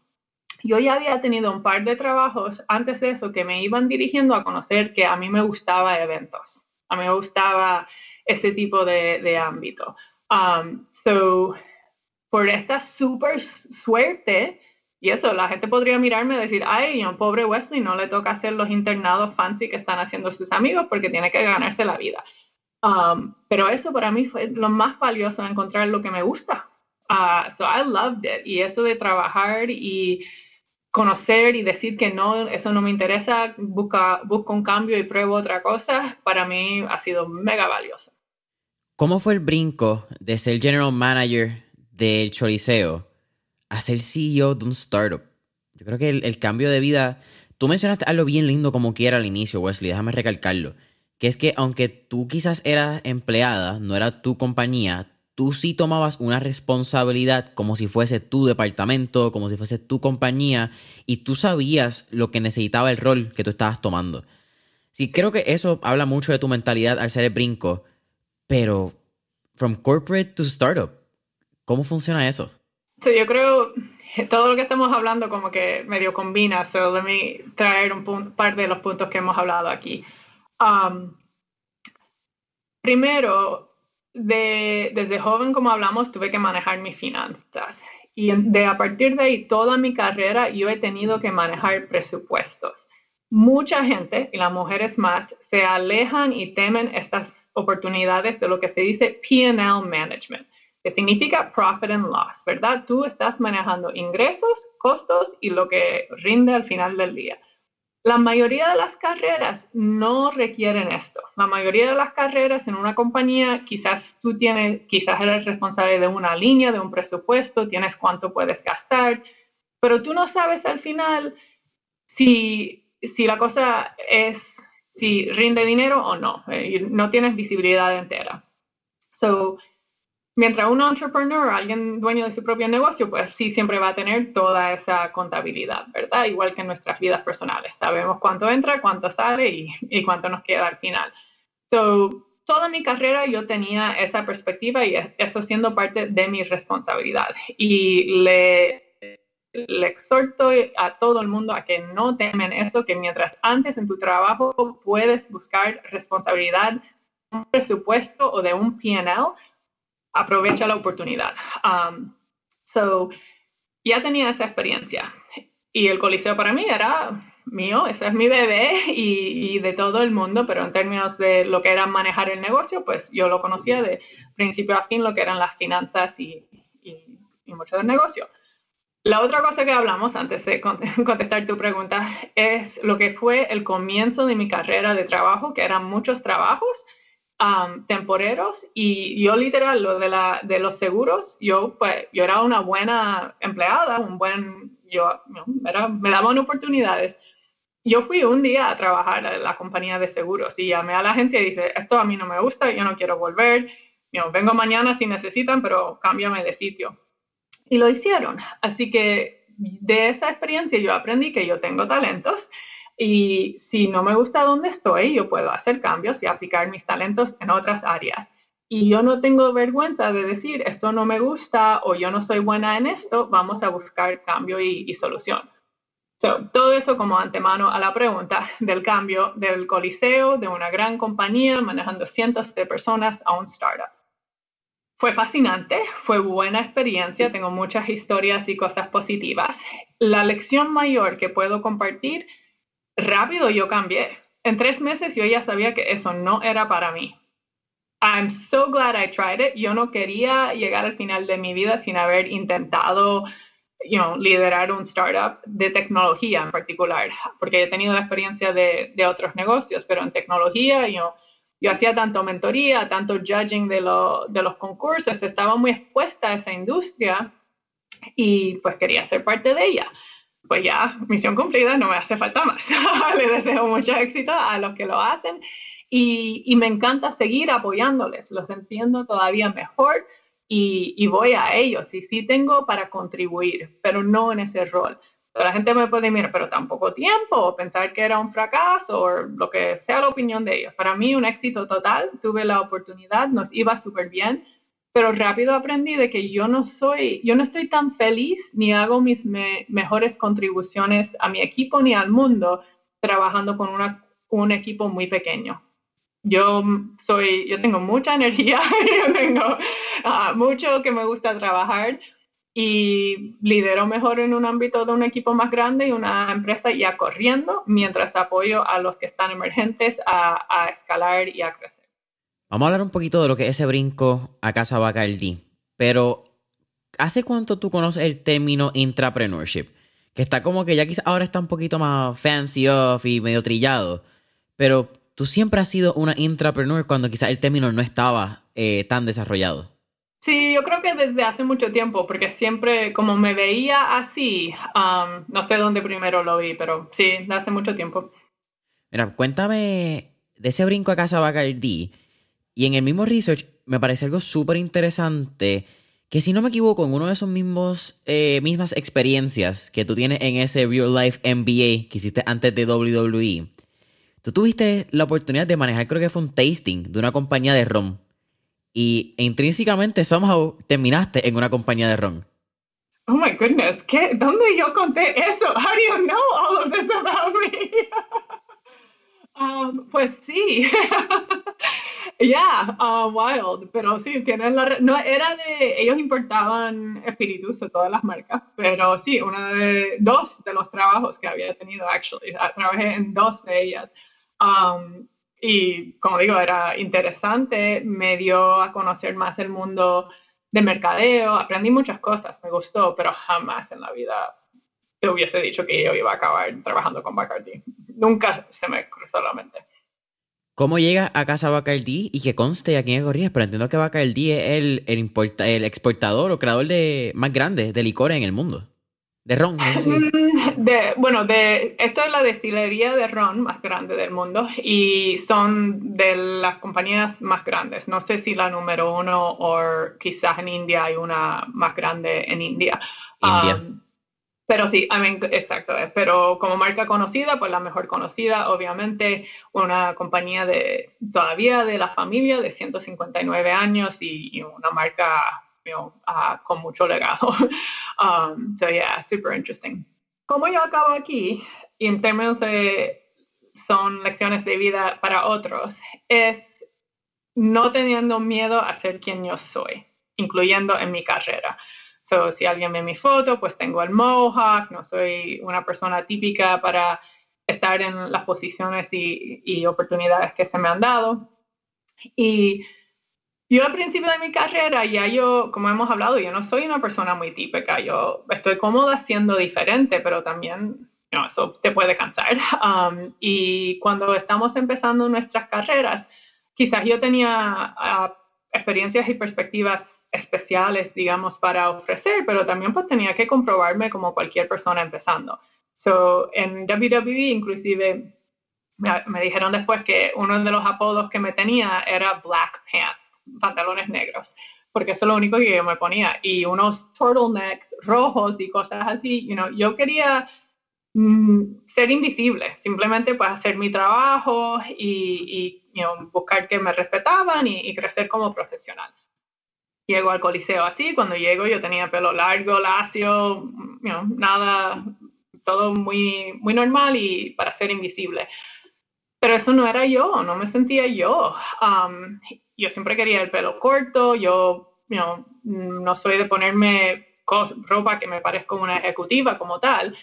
yo ya había tenido un par de trabajos antes de eso que me iban dirigiendo a conocer que a mí me gustaba eventos, a mí me gustaba ese tipo de, de ámbito. Um, so, por esta super suerte, y eso, la gente podría mirarme y decir, ay, a un pobre Wesley no le toca hacer los internados fancy que están haciendo sus amigos porque tiene que ganarse la vida. Um, pero eso para mí fue lo más valioso, encontrar lo que me gusta. Uh, so I loved it. Y eso de trabajar y conocer y decir que no, eso no me interesa, busca, busco un cambio y pruebo otra cosa, para mí ha sido mega valioso. ¿Cómo fue el brinco de ser general manager del Choliseo a ser CEO de un startup. Yo creo que el, cambio de vida. Tú mencionaste algo bien lindo como quiera al inicio, Wesley, déjame recalcarlo. Que es que aunque tú quizás eras empleada, no era tu compañía, tú sí tomabas una responsabilidad como si fuese tu departamento, como si fuese tu compañía, y tú sabías lo que necesitaba el rol que tú estabas tomando. Sí, creo que eso habla mucho de tu mentalidad al ser el brinco, pero from corporate to startup, ¿cómo funciona eso? Sí, yo creo todo lo que estamos hablando como que medio combina, so let me traer un par de los puntos que hemos hablado aquí. Um, primero, de, desde joven, como hablamos, tuve que manejar mis finanzas. Y de a partir de ahí, toda mi carrera, yo he tenido que manejar presupuestos. Mucha gente, y las mujeres más, se alejan y temen estas oportunidades de lo que se dice P&L management significa profit and loss, ¿verdad? Tú estás manejando ingresos, costos y lo que rinde al final del día. La mayoría de las carreras no requieren esto. La mayoría de las carreras en una compañía, quizás tú tienes, quizás eres responsable de una línea, de un presupuesto, tienes cuánto puedes gastar, pero tú no sabes al final si, si la cosa es, si rinde dinero o no. Eh, no tienes visibilidad entera. So, Mientras un entrepreneur, alguien dueño de su propio negocio, pues sí siempre va a tener toda esa contabilidad, ¿verdad? Igual que en nuestras vidas personales. Sabemos cuánto entra, cuánto sale y, cuánto nos queda al final. So, toda mi carrera yo tenía esa perspectiva y eso siendo parte de mi responsabilidad. Y le, exhorto a todo el mundo a que no temen eso, que mientras antes en tu trabajo puedes buscar responsabilidad, un presupuesto o de un PNL, aprovecha la oportunidad. Um, so, ya tenía esa experiencia y el coliseo para mí era mío, ese es mi bebé y, de todo el mundo, pero en términos de lo que era manejar el negocio, pues yo lo conocía de principio a fin, lo que eran las finanzas y, y mucho del negocio. La otra cosa que hablamos antes de contestar tu pregunta es lo que fue el comienzo de mi carrera de trabajo, que eran muchos trabajos temporeros y yo literal, lo de, la, de los seguros, yo pues yo era una buena empleada, un buen, yo me daban oportunidades. Yo fui un día a trabajar en la compañía de seguros y llamé a la agencia y dije, esto a mí no me gusta, yo no quiero volver, yo vengo mañana si necesitan, pero cámbiame de sitio. Y lo hicieron. Así que de esa experiencia yo aprendí que yo tengo talentos y si no me gusta donde estoy, yo puedo hacer cambios y aplicar mis talentos en otras áreas. Y yo no tengo vergüenza de decir, esto no me gusta o yo no soy buena en esto, vamos a buscar cambio y, solución. todo eso como antemano a la pregunta del cambio del coliseo, de una gran compañía manejando cientos de personas a un startup. Fue fascinante, fue buena experiencia, tengo muchas historias y cosas positivas. La lección mayor que puedo compartir rápido yo cambié. En tres meses yo ya sabía que eso no era para mí. I'm so glad I tried it. Yo no quería llegar al final de mi vida sin haber intentado you know, liderar un startup de tecnología en particular, porque he tenido la experiencia de, de otros negocios, pero en tecnología yo, yo hacía tanto mentoría, tanto judging de, lo, de los concursos, estaba muy expuesta a esa industria y pues quería ser parte de ella pues ya, misión cumplida, no me hace falta más. Le deseo mucho éxito a los que lo hacen y, me encanta seguir apoyándoles, los entiendo todavía mejor y, voy a ellos y sí tengo para contribuir, pero no en ese rol. la gente me puede mirar, pero tampoco tiempo, o pensar que era un fracaso, o lo que sea la opinión de ellos. Para mí, un éxito total, tuve la oportunidad, nos iba súper bien pero rápido aprendí de que yo no soy, yo no estoy tan feliz ni hago mis mejores contribuciones a mi equipo ni al mundo trabajando con una, un equipo muy pequeño. Yo soy, yo tengo mucha energía, yo tengo ah, mucho que me gusta trabajar y lidero mejor en un ámbito de un equipo más grande y una empresa ya corriendo mientras apoyo a los que están emergentes a, a escalar y a crecer. Vamos a hablar un poquito de lo que es ese brinco a Casa Bacardi. Pero, ¿hace cuánto tú conoces el término intrapreneurship? Que está como que ya quizás ahora está un poquito más fancy off y medio trillado. Pero tú siempre has sido una intrapreneur cuando quizás el término no estaba eh, tan desarrollado. Sí, yo creo que desde hace mucho tiempo, porque siempre como me veía así, um, no sé dónde primero lo vi, pero sí, hace mucho tiempo. Mira, cuéntame de ese brinco a Casa Bacardi y en el mismo research me parece algo súper interesante que si no me equivoco, en uno de esos mismos eh, mismas experiencias que tú tienes en ese Real Life MBA que hiciste antes de WWE, tú tuviste la oportunidad de manejar, creo que fue un tasting de una compañía de ron. Y intrínsecamente, somehow, terminaste en una compañía de ron. Oh my goodness, ¿qué? ¿Dónde yo conté eso? How do you know all of this about me? um, pues sí. Yeah, wild, pero sí, tienen la... No, era de... Ellos importaban espíritus de todas las marcas, pero sí, una de... Dos de los trabajos que había tenido, actually. Trabajé en dos de ellas. Um, y como digo, era interesante, me dio a conocer más el mundo de mercadeo, aprendí muchas cosas, me gustó, pero jamás en la vida te hubiese dicho que yo iba a acabar trabajando con Bacardi. Nunca se me cruzó la mente. ¿Cómo llega a casa Bacardi y que conste aquí en Gorrías? Pero entiendo que Bacardi es el, el, el exportador o creador de, más grande de licores en el mundo. De ron, no sé mm, de, bueno, de, esto es la destilería de ron más grande del mundo y son de las compañías más grandes. No sé si la número uno o quizás en India hay una más grande en India. India. Um, pero sí, I mean, exacto. Eh, pero como marca conocida, pues la mejor conocida, obviamente, una compañía de todavía de la familia de 159 años y, una marca you uh, con mucho legado. um, so yeah, super interesting. Como yo acabo aquí, y en términos de son lecciones de vida para otros, es no teniendo miedo a ser quien yo soy, incluyendo en mi carrera. So, si alguien ve mi foto, pues tengo el mohawk, no soy una persona típica para estar en las posiciones y, oportunidades que se me han dado. Y yo al principio de mi carrera, ya yo, como hemos hablado, yo no soy una persona muy típica, yo estoy cómoda siendo diferente, pero también eso te puede cansar. Um, y cuando estamos empezando nuestras carreras, quizás yo tenía uh, experiencias y perspectivas especiales, digamos, para ofrecer, pero también pues tenía que comprobarme como cualquier persona empezando. So, en WWE inclusive me, dijeron después que uno de los apodos que me tenía era Black Pants, pantalones negros, porque eso es lo único que yo me ponía. Y unos turtlenecks rojos y cosas así, you yo quería mm, ser invisible, simplemente pues hacer mi trabajo y buscar que me respetaban y crecer como profesional llego al coliseo así, cuando llego yo tenía pelo largo, lacio, nada, todo muy, muy normal y para ser invisible. Pero eso no era yo, no me sentía yo. Um, yo siempre quería el pelo corto, yo no soy de ponerme ropa que me parezca una ejecutiva como tal.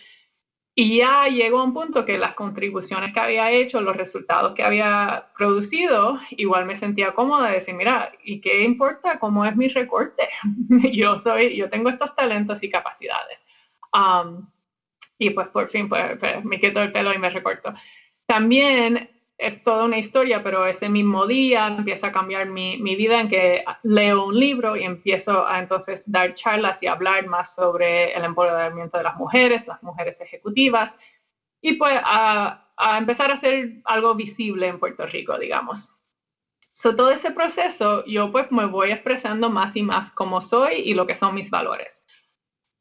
Y ya llegó a un punto que las contribuciones que había hecho, los resultados que había producido, igual me sentía cómoda de decir, mira, ¿y qué importa cómo es mi recorte? yo soy, yo tengo estos talentos y capacidades. Y pues por fin pues, pues, me quito el pelo y me recorto. También es toda una historia, pero ese mismo día empieza a cambiar mi, mi, vida en que leo un libro y empiezo a entonces dar charlas y hablar más sobre el empoderamiento de las mujeres, las mujeres ejecutivas, y pues a, empezar a hacer algo visible en Puerto Rico, digamos. So, todo ese proceso yo pues me voy expresando más y más cómo soy y lo que son mis valores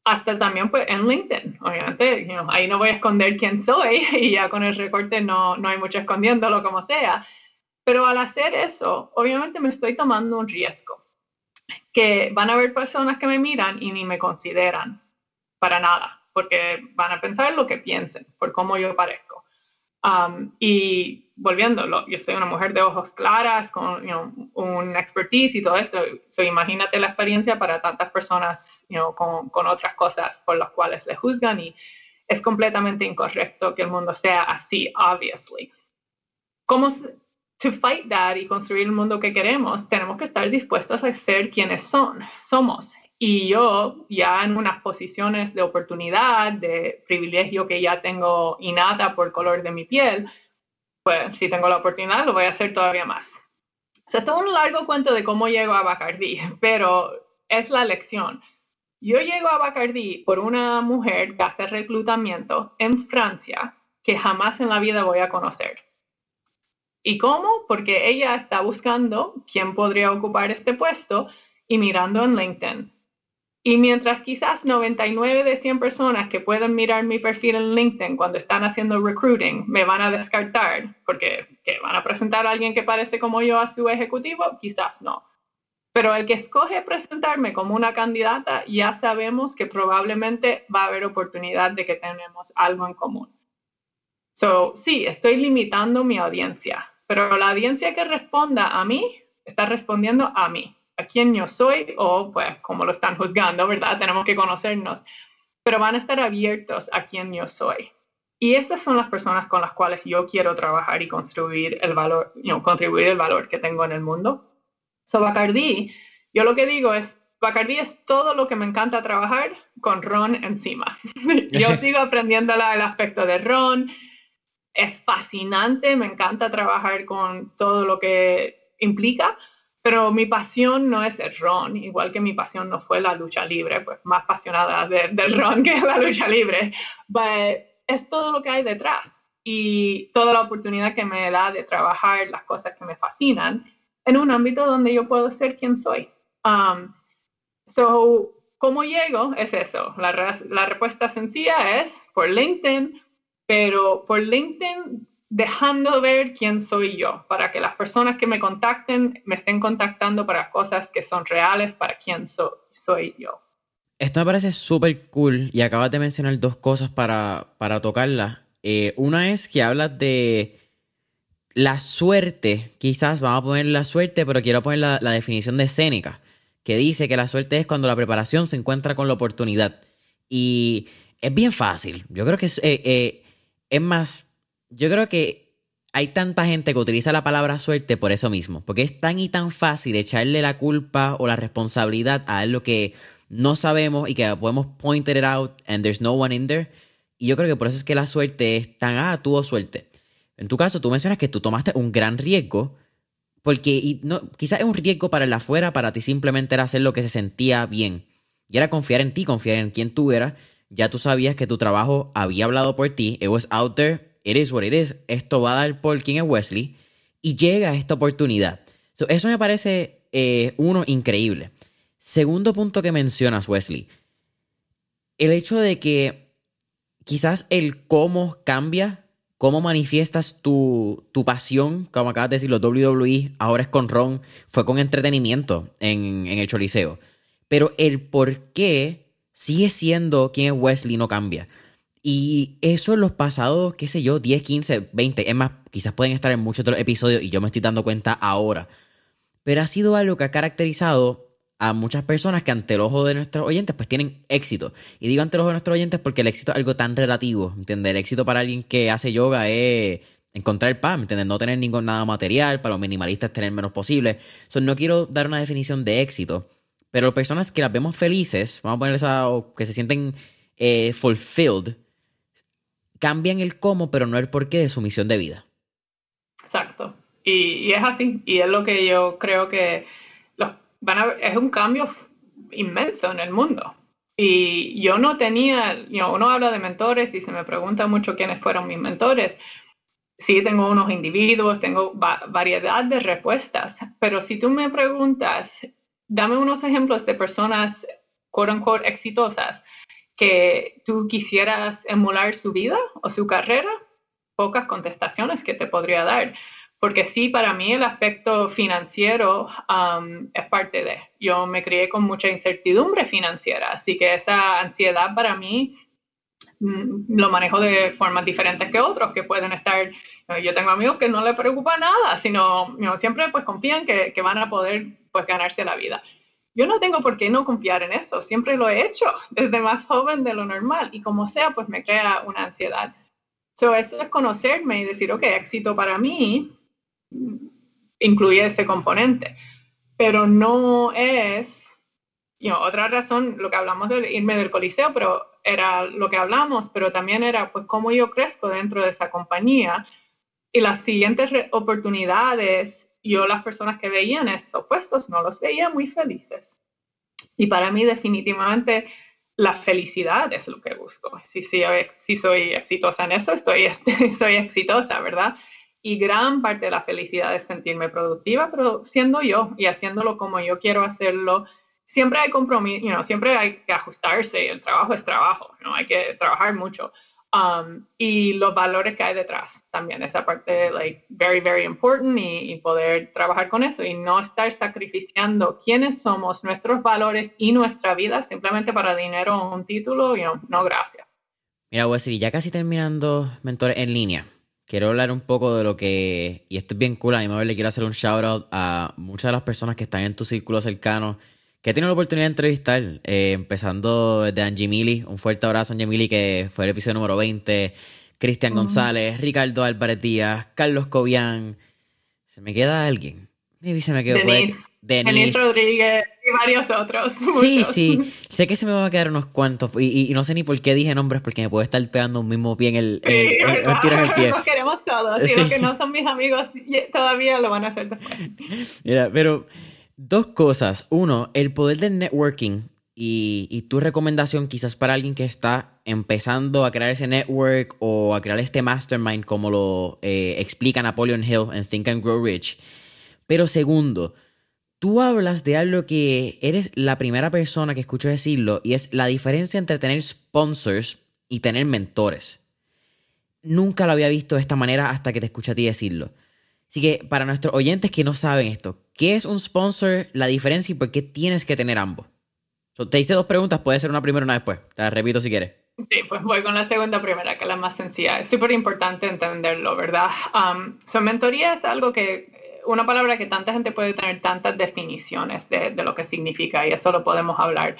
hasta también pues en LinkedIn, obviamente, ahí no voy a esconder quién soy y ya con el recorte no, no hay mucho escondiéndolo como sea, pero al hacer eso, obviamente me estoy tomando un riesgo, que van a haber personas que me miran y ni me consideran para nada, porque van a pensar lo que piensen, por cómo yo parezco. Um, y volviéndolo, yo soy una mujer de ojos claras, con un expertise y todo esto. So, imagínate la experiencia para tantas personas con, con, otras cosas por las cuales le juzgan y es completamente incorrecto que el mundo sea así, obviously. ¿Cómo to fight that y construir el mundo que queremos? Tenemos que estar dispuestos a ser quienes son, somos y yo ya en unas posiciones de oportunidad, de privilegio que ya tengo innata por color de mi piel, pues si tengo la oportunidad lo voy a hacer todavía más. O sea, todo un largo cuento de cómo llego a Bacardi, pero es la lección. Yo llego a Bacardi por una mujer que hace reclutamiento en Francia que jamás en la vida voy a conocer. ¿Y cómo? Porque ella está buscando quién podría ocupar este puesto y mirando en LinkedIn y mientras quizás 99 de 100 personas que pueden mirar mi perfil en LinkedIn cuando están haciendo recruiting me van a descartar porque van a presentar a alguien que parece como yo a su ejecutivo, quizás no. Pero el que escoge presentarme como una candidata, ya sabemos que probablemente va a haber oportunidad de que tenemos algo en común. So, sí, estoy limitando mi audiencia, pero la audiencia que responda a mí está respondiendo a mí a quién yo soy o pues como lo están juzgando, ¿verdad? Tenemos que conocernos, pero van a estar abiertos a quién yo soy. Y esas son las personas con las cuales yo quiero trabajar y construir el valor, you contribuir el valor que tengo en el mundo. So Bacardi, yo lo que digo es, Bacardi es todo lo que me encanta trabajar con ron encima. Yo sigo aprendiendo el aspecto de ron. Es fascinante, me encanta trabajar con todo lo que implica, pero mi pasión no es el ron, igual que mi pasión no fue la lucha libre, pues más apasionada del ron que la lucha libre. But es todo lo que hay detrás y toda la oportunidad que me da de trabajar las cosas que me fascinan en un ámbito donde yo puedo ser quien soy. Um, so, ¿cómo llego? Es eso. La respuesta sencilla es por LinkedIn, pero por LinkedIn dejando ver quién soy yo, para que las personas que me contacten me estén contactando para cosas que son reales, para quién soy yo. Esto me parece súper cool y acabas de mencionar dos cosas para, para. Eh, una es que hablas de la suerte, quizás vamos a poner la suerte, pero quiero poner la, definición de Séneca, que dice que la suerte es cuando la preparación se encuentra con la oportunidad. Y es bien fácil. Yo creo que es, eh, eh, es más, yo creo que hay tanta gente que utiliza la palabra suerte por eso mismo, porque es tan y tan fácil echarle la culpa o la responsabilidad a algo que no sabemos y que podemos pointer it out and there's no one in there y yo creo que por eso es que la suerte es tan, ah, tuvo suerte. En tu caso, tú mencionas que tú tomaste un gran riesgo, porque quizás es un riesgo para el afuera, para ti simplemente era hacer lo que se sentía bien. Y era confiar en ti, confiar en quien tú eras. Ya tú sabías que tu trabajo había hablado por ti. It was out there. It is what it is. Esto va a dar por quién es Wesley. Y llega esta oportunidad. eso me parece, eh, uno, increíble. Segundo punto que mencionas, Wesley. El hecho de que quizás el cómo cambia, cómo manifiestas tu, pasión, como acabas de decir, los WWE, ahora es con Ron, fue con entretenimiento en, en el Choliseo. Pero el por qué sigue siendo quien es Wesley no cambia. Y eso en los pasados, qué sé yo, 10, 15, 20, es más, quizás pueden estar en muchos otros episodios y yo me estoy dando cuenta ahora. Pero ha sido algo que ha caracterizado a muchas personas que ante el ojo de nuestros oyentes pues tienen éxito. Y digo ante el ojo de nuestros oyentes porque el éxito es algo tan relativo, ¿entiendes? El éxito para alguien que hace yoga es encontrar el pan, ¿entiendes? No tener ningún nada material, para los minimalistas tener menos posible. So, no quiero dar una definición de éxito, pero personas que las vemos felices, vamos a poner esa, o que se sienten eh, fulfilled, cambian el cómo, pero no el porqué de su misión de vida. Exacto. y es así, y es lo que yo creo que es un cambio inmenso en el mundo. Y yo no tenía, uno habla de mentores y se me pregunta mucho quiénes fueron mis mentores. Sí, tengo unos individuos, tengo variedad de respuestas, pero si tú me preguntas, dame unos ejemplos de personas, quote unquote, exitosas, que tú quisieras emular su vida o su carrera, pocas contestaciones que te podría dar porque sí, para mí el aspecto financiero um, es parte de. Yo me crié con mucha incertidumbre financiera, así que esa ansiedad para mí mm, lo manejo de formas diferentes que otros que pueden estar. Yo tengo amigos que no les preocupa nada, sino siempre pues confían que, que, van a poder pues ganarse la vida. Yo no tengo por qué no confiar en eso, siempre lo he hecho desde más joven de lo normal y como sea pues me crea una ansiedad. So, eso es conocerme y decir, ok, éxito para mí incluye ese componente. Pero no es, otra razón, lo que hablamos de irme del coliseo, pero era lo que hablamos, pero también era pues cómo yo crezco dentro de esa compañía y las siguientes oportunidades, yo las personas que veían esos puestos no los veía muy felices. Y para mí definitivamente la felicidad es lo que busco. Si, si, si soy exitosa en eso, estoy, soy exitosa, ¿verdad? y gran parte de la felicidad es sentirme productiva, pero siendo yo y haciéndolo como yo quiero hacerlo. Siempre hay compromiso, siempre hay que ajustarse, el trabajo es trabajo, ¿no? hay que trabajar mucho. Um, y los valores que hay detrás también, esa parte, like, very, very important y, poder trabajar con eso y no estar sacrificando quiénes somos, nuestros valores y nuestra vida simplemente para dinero o un título, you no, gracias. Mira, Wesley, ya casi terminando Mentores en línea quiero hablar un poco de lo que, y esto es bien cool, a mí le quiero hacer un shout out a muchas de las personas que están en tu círculo cercano, que he tenido la oportunidad de entrevistar, eh, empezando desde Angie Mili, un fuerte abrazo a Angie Mili, que fue el episodio número 20, Cristian González, Ricardo Álvarez Díaz, Carlos Cobian, ¿se me queda alguien? Maybe se me quedó Denise, Denise. Denise Rodríguez, varios otros. Sí, sí. Sé que se me van a quedar unos cuantos. Y, no sé ni por qué dije nombres, porque me puede estar pegando un mismo pie en el, tiro en el pie. Nos queremos todos. Sí. los que no son mis amigos todavía lo van a hacer después. Mira, pero dos cosas. Uno, el poder del networking y, tu recomendación quizás para alguien que está empezando a crear ese network o a crear este mastermind como lo eh, explica Napoleon Hill en Think and Grow Rich. Pero segundo, tú hablas de algo que eres la primera persona que escucho decirlo y es la diferencia entre tener sponsors y tener mentores. Nunca lo había visto de esta manera hasta que te escuché a ti decirlo. Así que para nuestros oyentes que no saben esto, ¿qué es un sponsor, la diferencia y por qué tienes que tener ambos? te hice dos preguntas, puede ser una primera y una después. Te las repito si quieres. Sí, pues voy con la segunda primera, que es la más sencilla. Es súper importante entenderlo, ¿verdad? Um, su mentoría es algo que, una palabra que tanta gente puede tener tantas definiciones de, de lo que significa y eso lo podemos hablar.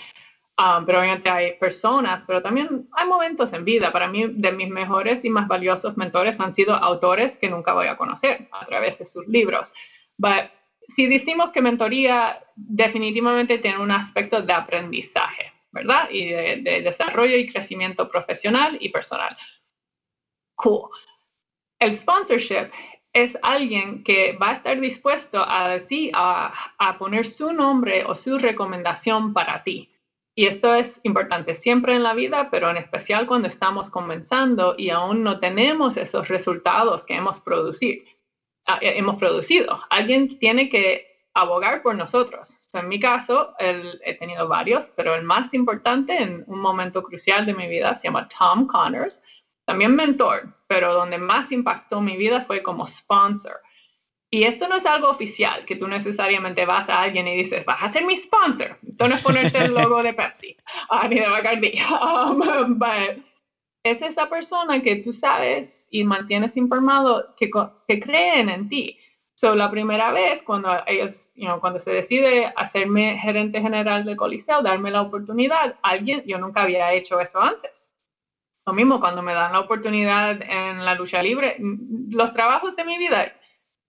Um, pero obviamente hay personas, pero también hay momentos en vida. Para mí, de mis mejores y más valiosos mentores han sido autores que nunca voy a conocer a través de sus libros. But si decimos que mentoría definitivamente tiene un aspecto de aprendizaje, ¿verdad? Y de, desarrollo y crecimiento profesional y personal. Cool. El sponsorship es alguien que va a estar dispuesto a decir, a, a, poner su nombre o su recomendación para ti. Y esto es importante siempre en la vida, pero en especial cuando estamos comenzando y aún no tenemos esos resultados que hemos producido. Eh, producido. Alguien tiene que abogar por nosotros. en mi caso, he tenido varios, pero el más importante en un momento crucial de mi vida se llama Tom Connors, también mentor, pero donde más impactó mi vida fue como sponsor. Y esto no es algo oficial, que tú necesariamente vas a alguien y dices, vas a ser mi sponsor. Esto no es ponerte el logo de Pepsi ah, ni de Bacardi. Um, es esa persona que tú sabes y mantienes informado que, que creen en ti. So, la primera vez cuando ellos, cuando se decide hacerme gerente general de Coliseo, darme la oportunidad, alguien, yo nunca había hecho eso antes. Lo mismo cuando me dan la oportunidad en la lucha libre, los trabajos de mi vida,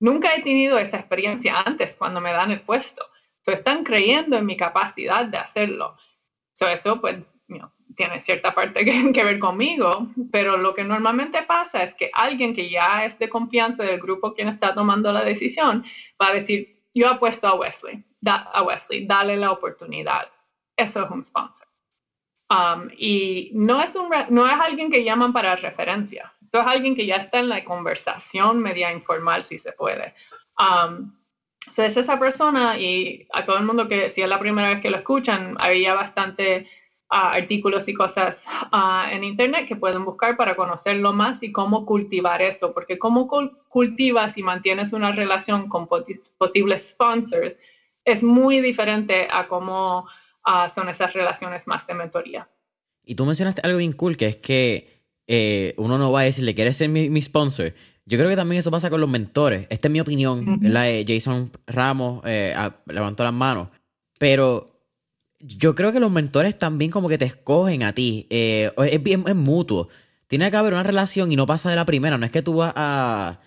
nunca he tenido esa experiencia antes cuando me dan el puesto. So, están creyendo en mi capacidad de hacerlo. So, eso pues tiene cierta parte que, ver conmigo, pero lo que normalmente pasa es que alguien que ya es de confianza del grupo quien está tomando la decisión va a decir, yo apuesto a Wesley, a Wesley, dale la oportunidad. Eso es un sponsor. Um, y no es, un, no es alguien que llaman para referencia, esto es alguien que ya está en la conversación media informal, si se puede. Um, es esa persona y a todo el mundo que si es la primera vez que lo escuchan, había bastante artículos y cosas en Internet que pueden buscar para conocerlo más y cómo cultivar eso, porque cómo cultivas y mantienes una relación con posibles sponsors es muy diferente a cómo son esas relaciones más de mentoría. Y tú mencionaste algo bien cool, que es que eh, uno no va a decirle, ¿quieres ser mi, sponsor? Yo creo que también eso pasa con los mentores. Esta es mi opinión. la de Jason Ramos eh, levantó las manos. Pero yo creo que los mentores también como que te escogen a ti. Eh, es bien es mutuo. Tiene que haber una relación y no pasa de la primera. No es que tú vas a...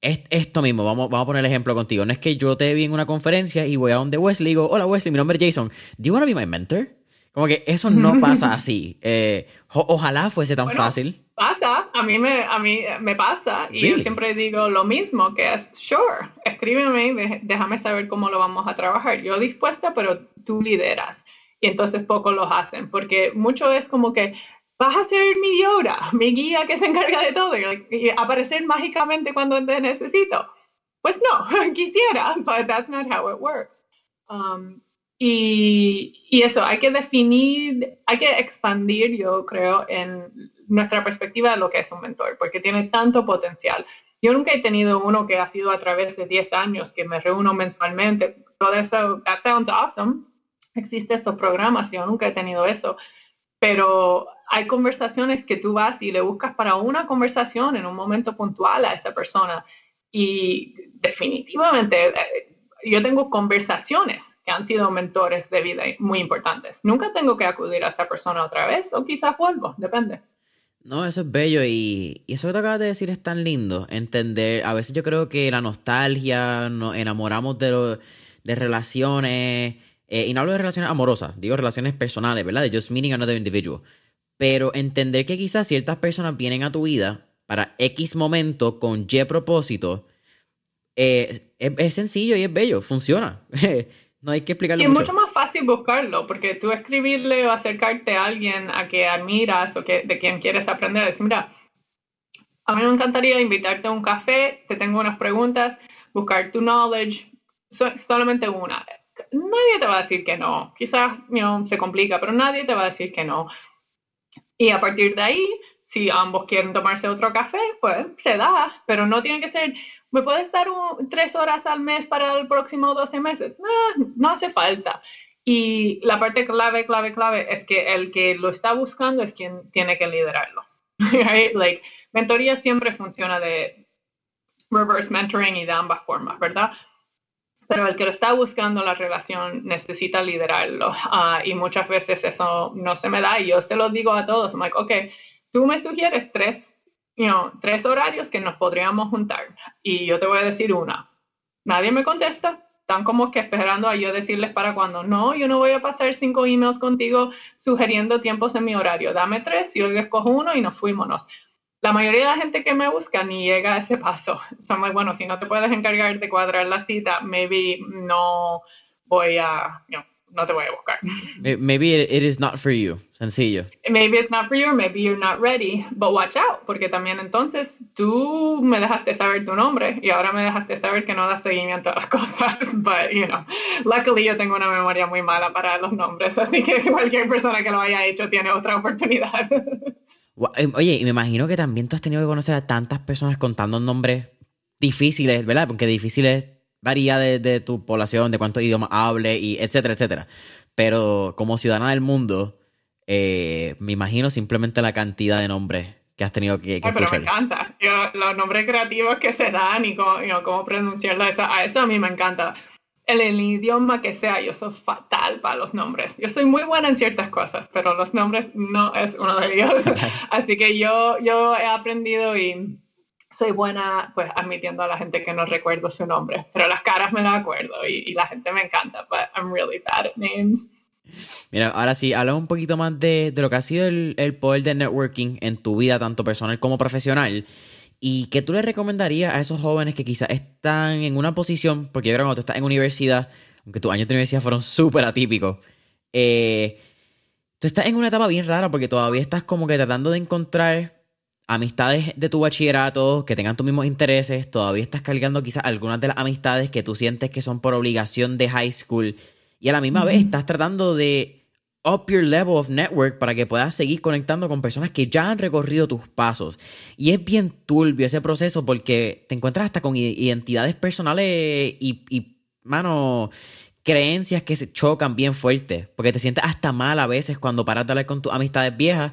Es esto mismo, vamos, vamos a poner el ejemplo contigo. No es que yo te vi en una conferencia y voy a donde Wesley y digo, hola Wesley, mi nombre es Jason. ¿Do you want to be my mentor? Como que eso no pasa así. Eh, ojalá fuese tan fácil. Pasa, a mí me, a mí me pasa y yo siempre digo lo mismo, que es, sure, escríbeme y déjame saber cómo lo vamos a trabajar. Yo dispuesta, pero tú lideras. Y entonces pocos los hacen, porque mucho es como que vas a ser mi Yoda, mi guía que se encarga de todo y, aparecer mágicamente cuando te necesito. Pues no, quisiera, but that's not how it works. Um, y, y, eso, hay que definir, hay que expandir, yo creo, en nuestra perspectiva de lo que es un mentor, porque tiene tanto potencial. Yo nunca he tenido uno que ha sido a través de 10 años, que me reúno mensualmente. Todo eso, that sounds awesome. Existe estos programas, yo nunca he tenido eso. Pero hay conversaciones que tú vas y le buscas para una conversación en un momento puntual a esa persona. Y definitivamente, eh, yo tengo conversaciones han sido mentores de vida muy importantes. Nunca tengo que acudir a esa persona otra vez o quizás vuelvo, depende. No, eso es bello y, eso que te acabas de decir es tan lindo. Entender, a veces yo creo que la nostalgia, nos enamoramos de, de relaciones, eh, y no hablo de relaciones amorosas, digo relaciones personales, ¿verdad? De just meeting another individual. Pero entender que quizás ciertas personas vienen a tu vida para X momento con Y propósito, eh, es, sencillo y es bello, funciona. no hay que explicarlo. Y es mucho. más fácil buscarlo, porque tú escribirle o acercarte a alguien a que admiras o que, de quien quieres aprender, decir, mira, a mí me encantaría invitarte a un café, te tengo unas preguntas, buscar tu knowledge, solamente una. Nadie te va a decir que no. Quizás se complica, pero nadie te va a decir que no. Y a partir de ahí, si ambos quieren tomarse otro café, pues se da, pero no tiene que ser, ¿me puedes dar tres horas al mes para el próximo 12 meses? No, no hace falta. Y la parte clave, clave, clave es que el que lo está buscando es quien tiene que liderarlo. Like, mentoría siempre funciona de reverse mentoring y de ambas formas, ¿verdad? Pero el que lo está buscando la relación necesita liderarlo. Ah, y muchas veces eso no se me da y yo se lo digo a todos. I'm like, ok, tú me sugieres tres, you tres horarios que nos podríamos juntar. Y yo te voy a decir una. Nadie me contesta. Están como que esperando a yo decirles para cuando. No, yo no voy a pasar cinco emails contigo sugiriendo tiempos en mi horario. Dame tres, yo escojo uno y nos fuímonos la mayoría de la gente que me busca ni llega a ese paso. Son muy bueno, si no te puedes encargar de cuadrar la cita, maybe no voy a, no te voy a buscar. Maybe it, is not for you, sencillo. Maybe it's not for you, maybe you're not ready, but watch out, porque también entonces tú me dejaste saber tu nombre y ahora me dejaste saber que no das seguimiento a las cosas, but you know, luckily yo tengo una memoria muy mala para los nombres, así que cualquier persona que lo haya hecho tiene otra oportunidad. Em, oye, y me imagino que también tú has tenido que conocer a tantas personas contando nombres difíciles, ¿verdad? Porque difíciles varía de, tu población, de cuántos idiomas hable, y etcétera, etcétera. Pero como ciudadana del mundo, eh, me imagino simplemente la cantidad de nombres que has tenido que, que Pero me encanta. los nombres creativos que se dan y cómo, cómo pronunciarlo, a eso a mí me encanta el, idioma que sea, yo soy fatal para los nombres. Yo soy muy buena en ciertas cosas, pero los nombres no es uno de ellos. Así que yo, yo he aprendido y soy buena pues admitiendo a la gente que no recuerdo su nombre, pero las caras me las acuerdo y, la gente me encanta, but I'm really bad at names. Mira, ahora sí, habla un poquito más de, de lo que ha sido el, el, poder de networking en tu vida, tanto personal como profesional. ¿Y qué tú le recomendarías a esos jóvenes que quizás están en una posición, porque yo creo que cuando tú estás en universidad, aunque tus años de universidad fueron súper atípicos, eh, tú estás en una etapa bien rara porque todavía estás como que tratando de encontrar amistades de tu bachillerato que tengan tus mismos intereses, todavía estás cargando quizás algunas de las amistades que tú sientes que son por obligación de high school y a la misma vez estás tratando de up your level of network para que puedas seguir conectando con personas que ya han recorrido tus pasos. Y es bien turbio ese proceso porque te encuentras hasta con identidades personales y, y mano, creencias que se chocan bien fuerte. Porque te sientes hasta mal a veces cuando paras de hablar con tus amistades viejas.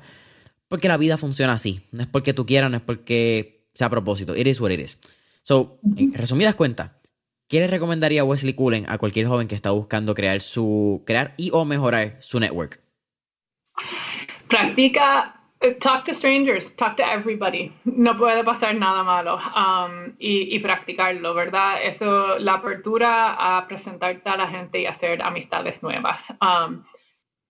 Porque la vida funciona así. No es porque tú quieras, no es porque sea a propósito. It is what it is. So, en resumidas cuentas, ¿Qué le recomendaría Wesley Cullen a cualquier joven que está buscando crear su crear y o mejorar su network? Practica eh, talk to strangers, talk to everybody. No puede pasar nada malo um, y, practicarlo, ¿verdad? Eso, la apertura a presentarte a la gente y hacer amistades nuevas. Um,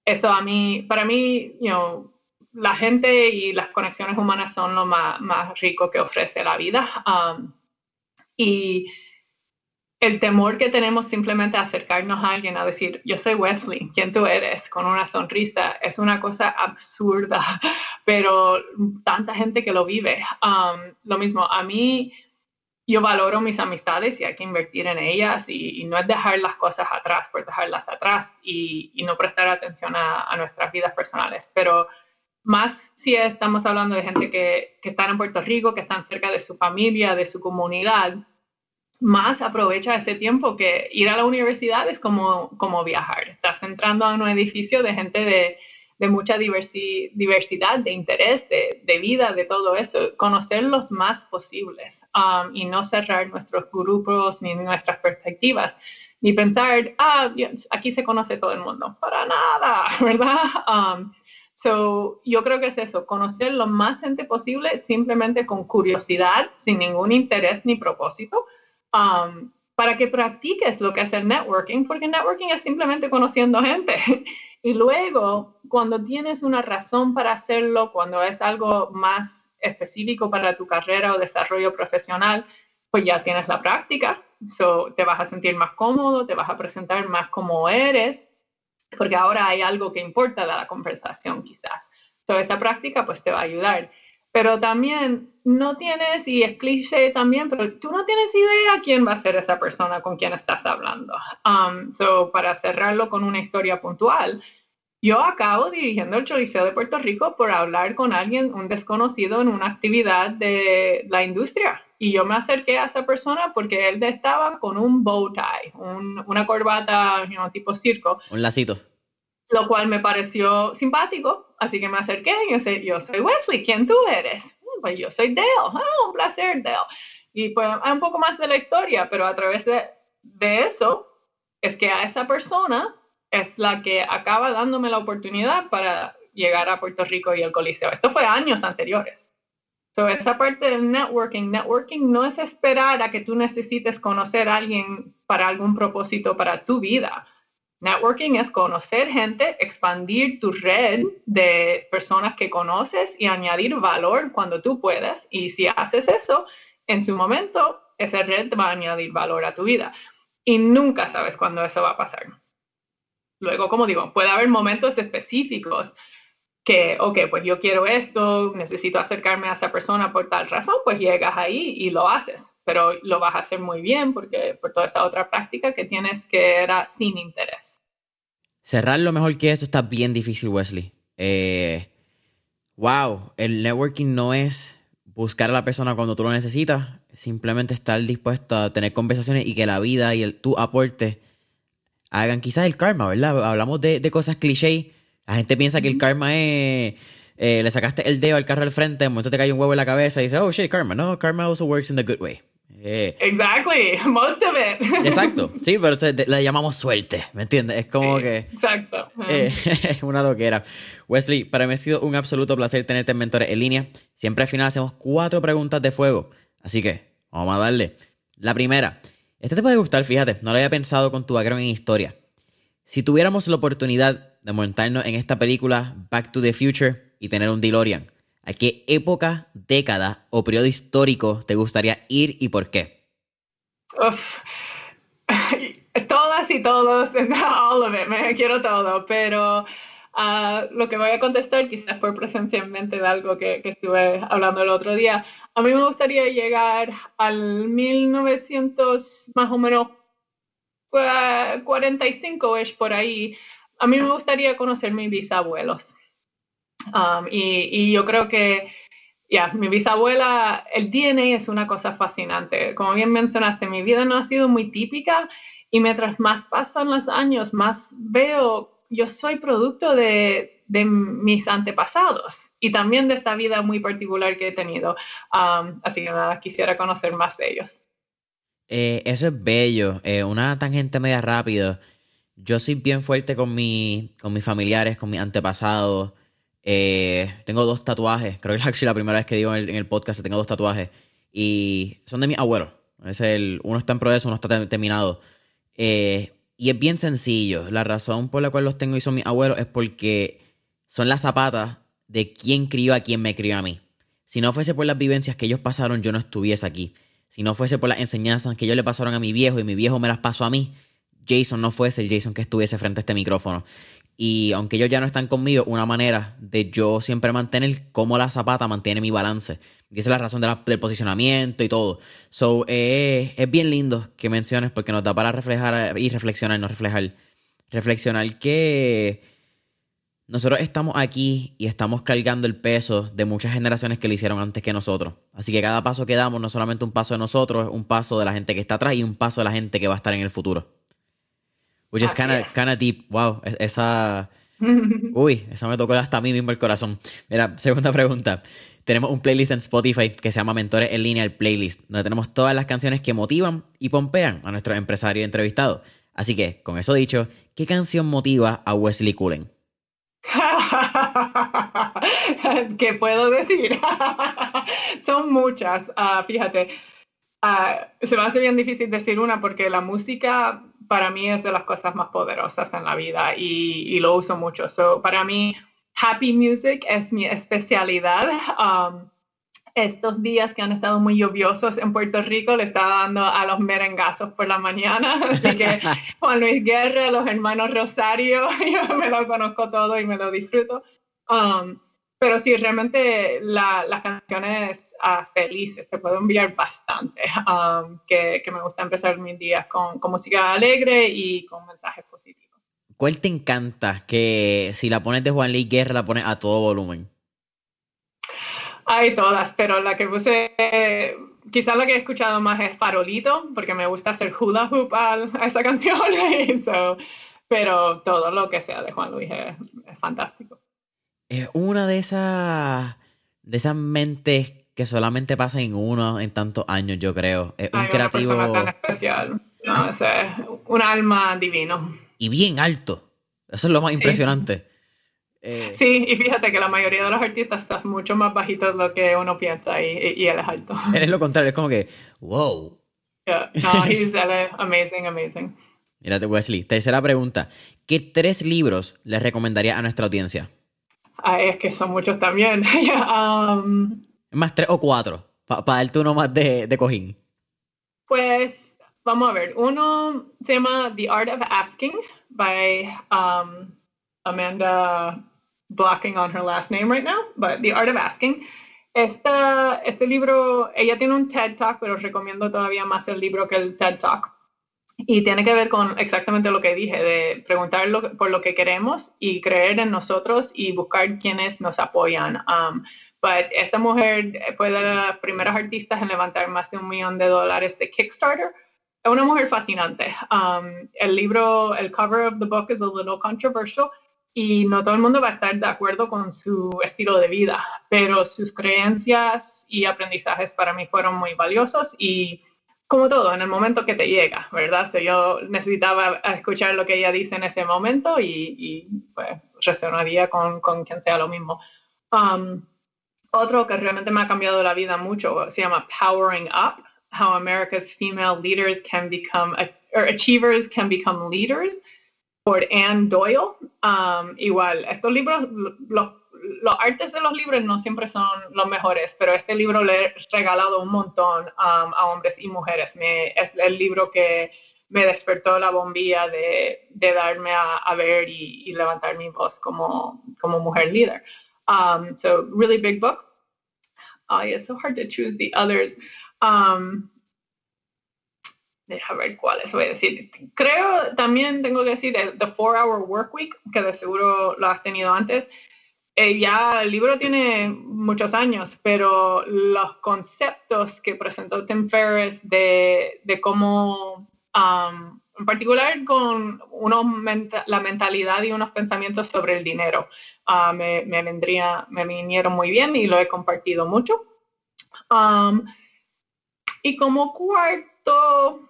eso a mí, para mí, you know, la gente y las conexiones humanas son lo más, rico que ofrece la vida. Um, y el temor que tenemos simplemente a acercarnos a alguien a decir, yo soy Wesley, ¿quién tú eres? Con una sonrisa, es una cosa absurda, pero tanta gente que lo vive. Um, lo mismo, a mí, yo valoro mis amistades y hay que invertir en ellas y, no es dejar las cosas atrás por dejarlas atrás y, no prestar atención a, nuestras vidas personales, pero más si estamos hablando de gente que, que están en Puerto Rico, que están cerca de su familia, de su comunidad más aprovecha ese tiempo que ir a la universidad es como, como viajar. Estás entrando a un edificio de gente de, de mucha diversidad, de interés, de, de, vida, de todo eso. Conocer los más posibles um, y no cerrar nuestros grupos ni nuestras perspectivas. Ni pensar, ah, aquí se conoce todo el mundo. Para nada, ¿verdad? Um, so, yo creo que es eso, conocer lo más gente posible simplemente con curiosidad, sin ningún interés ni propósito Um, para que practiques lo que es el networking, porque networking es simplemente conociendo gente. Y luego, cuando tienes una razón para hacerlo, cuando es algo más específico para tu carrera o desarrollo profesional, pues ya tienes la práctica, so, te vas a sentir más cómodo, te vas a presentar más como eres, porque ahora hay algo que importa de la conversación quizás. So, esa práctica pues te va a ayudar pero también no tienes, y es cliché también, pero tú no tienes idea quién va a ser esa persona con quien estás hablando. Um, so, para cerrarlo con una historia puntual, yo acabo dirigiendo el Choliseo de Puerto Rico por hablar con alguien, un desconocido, en una actividad de la industria. Y yo me acerqué a esa persona porque él estaba con un bow tie, una corbata tipo circo. Un lacito lo cual me pareció simpático, así que me acerqué y yo, sé, yo soy Wesley, ¿quién tú eres? Mm, pues yo soy Dale, ah, un placer Dale. Y pues hay un poco más de la historia, pero a través de, de eso es que a esa persona es la que acaba dándome la oportunidad para llegar a Puerto Rico y el Coliseo. Esto fue años anteriores. So, esa parte del networking, networking no es esperar a que tú necesites conocer a alguien para algún propósito para tu vida. Networking es conocer gente, expandir tu red de personas que conoces y añadir valor cuando tú puedas. Y si haces eso, en su momento, esa red va a añadir valor a tu vida. Y nunca sabes cuándo eso va a pasar. Luego, como digo, puede haber momentos específicos que, ok, pues yo quiero esto, necesito acercarme a esa persona por tal razón, pues llegas ahí y lo haces pero lo vas a hacer muy bien porque por toda esta otra práctica que tienes que era sin interés. Cerrar lo mejor que eso está bien difícil, Wesley. Eh, wow, el networking no es buscar a la persona cuando tú lo necesitas, simplemente estar dispuesto a tener conversaciones y que la vida y el, tu aporte hagan quizás el karma, ¿verdad? Hablamos de, cosas cliché. La gente piensa que el karma es eh, le sacaste el dedo al carro al frente, de momento te cae un huevo en la cabeza y dices, oh shit, karma. No, karma also works in the good way. Eh, exactly, most of it. Exacto, sí, pero le llamamos suerte, ¿me entiendes? Es como que. Exacto. Eh, es una loquera. Wesley, para mí ha sido un absoluto placer tenerte en Mentores en línea. Siempre al final hacemos cuatro preguntas de fuego. Así que, vamos a darle. La primera, este te puede gustar, fíjate, no lo había pensado con tu background en historia. Si tuviéramos la oportunidad de montarnos en esta película Back to the Future y tener un DeLorean, ¿A qué época, década o periodo histórico te gustaría ir y por qué? Todas y todos, all of it, me quiero todo, pero ah, lo que voy a contestar quizás por presencialmente de algo que, estuve hablando el otro día. A mí me gustaría llegar al 1900 más o menos 45 es por ahí. A mí me gustaría conocer mis bisabuelos. Um, y, yo creo que, ya, mi bisabuela, el DNA es una cosa fascinante. Como bien mencionaste, mi vida no ha sido muy típica y mientras más pasan los años, más veo, yo soy producto de, de mis antepasados y también de esta vida muy particular que he tenido. Um, así que nada, quisiera conocer más de ellos. Eh, eso es bello. Eh, una tangente media rápido. Yo soy bien fuerte con, mi, con mis familiares, con mis antepasados. Eh, tengo dos tatuajes. Creo que es la primera vez que digo en el, podcast que tengo dos tatuajes. Y son de mi abuelo. Es el, uno está en progreso, uno está terminado. Eh, y es bien sencillo. La razón por la cual los tengo y son mis abuelos es porque son las zapatas de quién crió a quién me crió a mí. Si no fuese por las vivencias que ellos pasaron, yo no estuviese aquí. Si no fuese por las enseñanzas que ellos le pasaron a mi viejo y mi viejo me las pasó a mí, Jason no fuese el Jason que estuviese frente a este micrófono. Y aunque ellos ya no están conmigo, una manera de yo siempre mantener cómo la zapata mantiene mi balance. Y esa es la razón del posicionamiento y todo. So, eh, es bien lindo que menciones porque nos da para reflejar y reflexionar, no reflejar. Reflexionar que nosotros estamos aquí y estamos cargando el peso de muchas generaciones que lo hicieron antes que nosotros. Así que cada paso que damos no solamente un paso de nosotros, es un paso de la gente que está atrás y un paso de la gente que va a estar en el futuro. Which is kind of deep. Wow, e-, esa. Uy, esa me tocó hasta a mí mismo el corazón. Mira, segunda pregunta. Tenemos un playlist en Spotify que se llama Mentores en línea, el playlist, donde tenemos todas las canciones que motivan y pompean a nuestro empresario entrevistado. Así que, con eso dicho, ¿qué canción motiva a Wesley Cullen? ¿Qué puedo decir? Son muchas. Ah, fíjate, Ah, se me hace bien difícil decir una porque la música para mí es de las cosas más poderosas en la vida y, lo uso mucho. So, para mí, happy music es mi especialidad. Um, estos días que han estado muy lluviosos en Puerto Rico le estaba dando a los merengazos por la mañana, así que Juan Luis Guerra, los hermanos Rosario, yo me lo conozco todo y me lo disfruto. Um, pero sí, realmente las canciones uh, felices te puedo enviar bastante, um, que, que, me gusta empezar mis días con, con música alegre y con mensajes positivos. ¿Cuál te encanta que si la pones de Juan Luis Guerra la pones a todo volumen? Hay todas, pero la que puse, quizás la que he escuchado más es Farolito, porque me gusta hacer hula hoop a, esa canción. pero todo lo que sea de Juan Luis es, fantástico. Es una de esas, de esas mentes que solamente pasa en uno en tantos años, yo creo. Es un creativo. Una tan especial. No, es un alma divino. Y bien alto. Eso es lo más impresionante. Eh, sí, y fíjate que la mayoría de los artistas están mucho más bajitos de lo que uno piensa y, y él es alto. es lo contrario, es como que, wow. No, he's amazing, amazing. Mírate, Wesley. Tercera pregunta. ¿Qué tres libros les recomendaría a nuestra audiencia? Es que son muchos también. um, más tres o cuatro, para darte uno más de, de cojín. Pues, vamos a ver. Uno se llama The Art of Asking by um, Amanda blocking on her last name right now, but The Art of Asking. Esta, este libro, ella tiene un TED Talk, pero recomiendo todavía más el libro que el TED Talk. Y tiene que ver con exactamente lo que dije, de preguntar por lo que queremos y creer en nosotros y buscar quienes nos apoyan. Um, but esta mujer fue de las primeras artistas en levantar más de un millón de dólares de Kickstarter. Es una mujer fascinante. Um, el libro, el cover of the book is a little controversial y no todo el mundo va a estar de acuerdo con su estilo de vida, pero sus creencias y aprendizajes para mí fueron muy valiosos y como todo, en el momento que te llega, ¿verdad? yo necesitaba escuchar lo que ella dice en ese momento y, pues resonaría con, con, quien sea lo mismo. Um, otro que realmente me ha cambiado la vida mucho se llama Powering Up, How America's Female Leaders Can Become, or Achievers Can Become Leaders por Anne Doyle. Um, igual, estos libros, los, los, artes de los libros no siempre son los mejores, pero este libro le he regalado un montón um, a hombres y mujeres. Me, es el libro que me despertó la bombilla de, de darme a, a ver y, y, levantar mi voz como, como mujer líder. Um, so, really big book. Oh, it's so hard to choose the others. Um, Deja ver cuáles voy a decir. Creo también tengo que decir The Four Hour Work Week, que de seguro lo has tenido antes. Eh, ya el libro tiene muchos años, pero los conceptos que presentó Tim Ferriss de, de cómo, um, en particular con unos la mentalidad y unos pensamientos sobre el dinero, uh, me, me, vendría, me vinieron muy bien y lo he compartido mucho. Um, y como cuarto,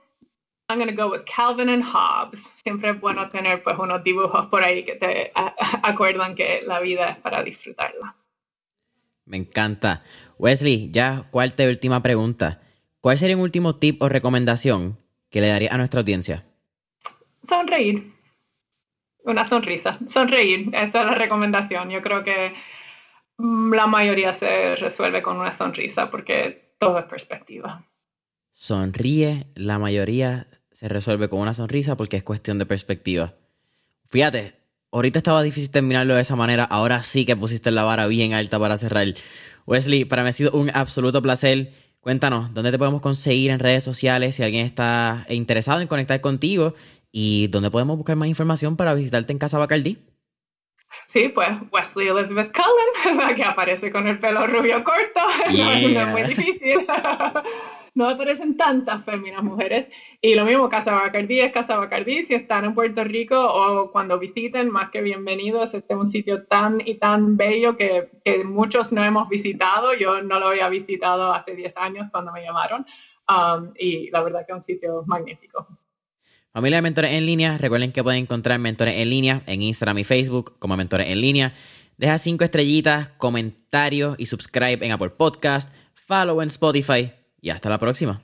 I'm going to go with Calvin and Hobbes. Siempre es bueno tener pues unos dibujos por ahí que te acuerdan que la vida es para disfrutarla. Me encanta. Wesley, ya cuarta y última pregunta. ¿Cuál sería un último tip o recomendación que le daría a nuestra audiencia? Sonreír. Una sonrisa. Sonreír. Esa es la recomendación. Yo creo que mm, la mayoría se resuelve con una sonrisa porque todo es perspectiva. Sonríe, la mayoría se resuelve con una sonrisa porque es cuestión de perspectiva. Fíjate, ahorita estaba difícil terminarlo de esa manera, ahora sí que pusiste la vara bien alta para cerrar. Wesley, para mí ha sido un absoluto placer. Cuéntanos, ¿dónde te podemos conseguir en redes sociales si alguien está interesado en conectar contigo? ¿Y dónde podemos buscar más información para visitarte en Casa Bacardi? Sí, pues Wesley Elizabeth Cullen, que aparece con el pelo rubio corto. no es muy difícil. no aparecen tantas féminas mujeres. Y lo mismo, Casa Bacardí es Casa Bacardí. Si están en Puerto Rico o cuando visiten, más que bienvenidos. Este es un sitio tan y tan bello que, muchos no hemos visitado. Yo no lo había visitado hace 10 años cuando me llamaron. Um, y la verdad que es un sitio magnífico. Familia de Mentores en Línea, recuerden que pueden encontrar Mentores en Línea en Instagram y Facebook como Mentores en Línea. Deja cinco estrellitas, comentarios y subscribe en Apple Podcast, follow en Spotify y hasta la próxima.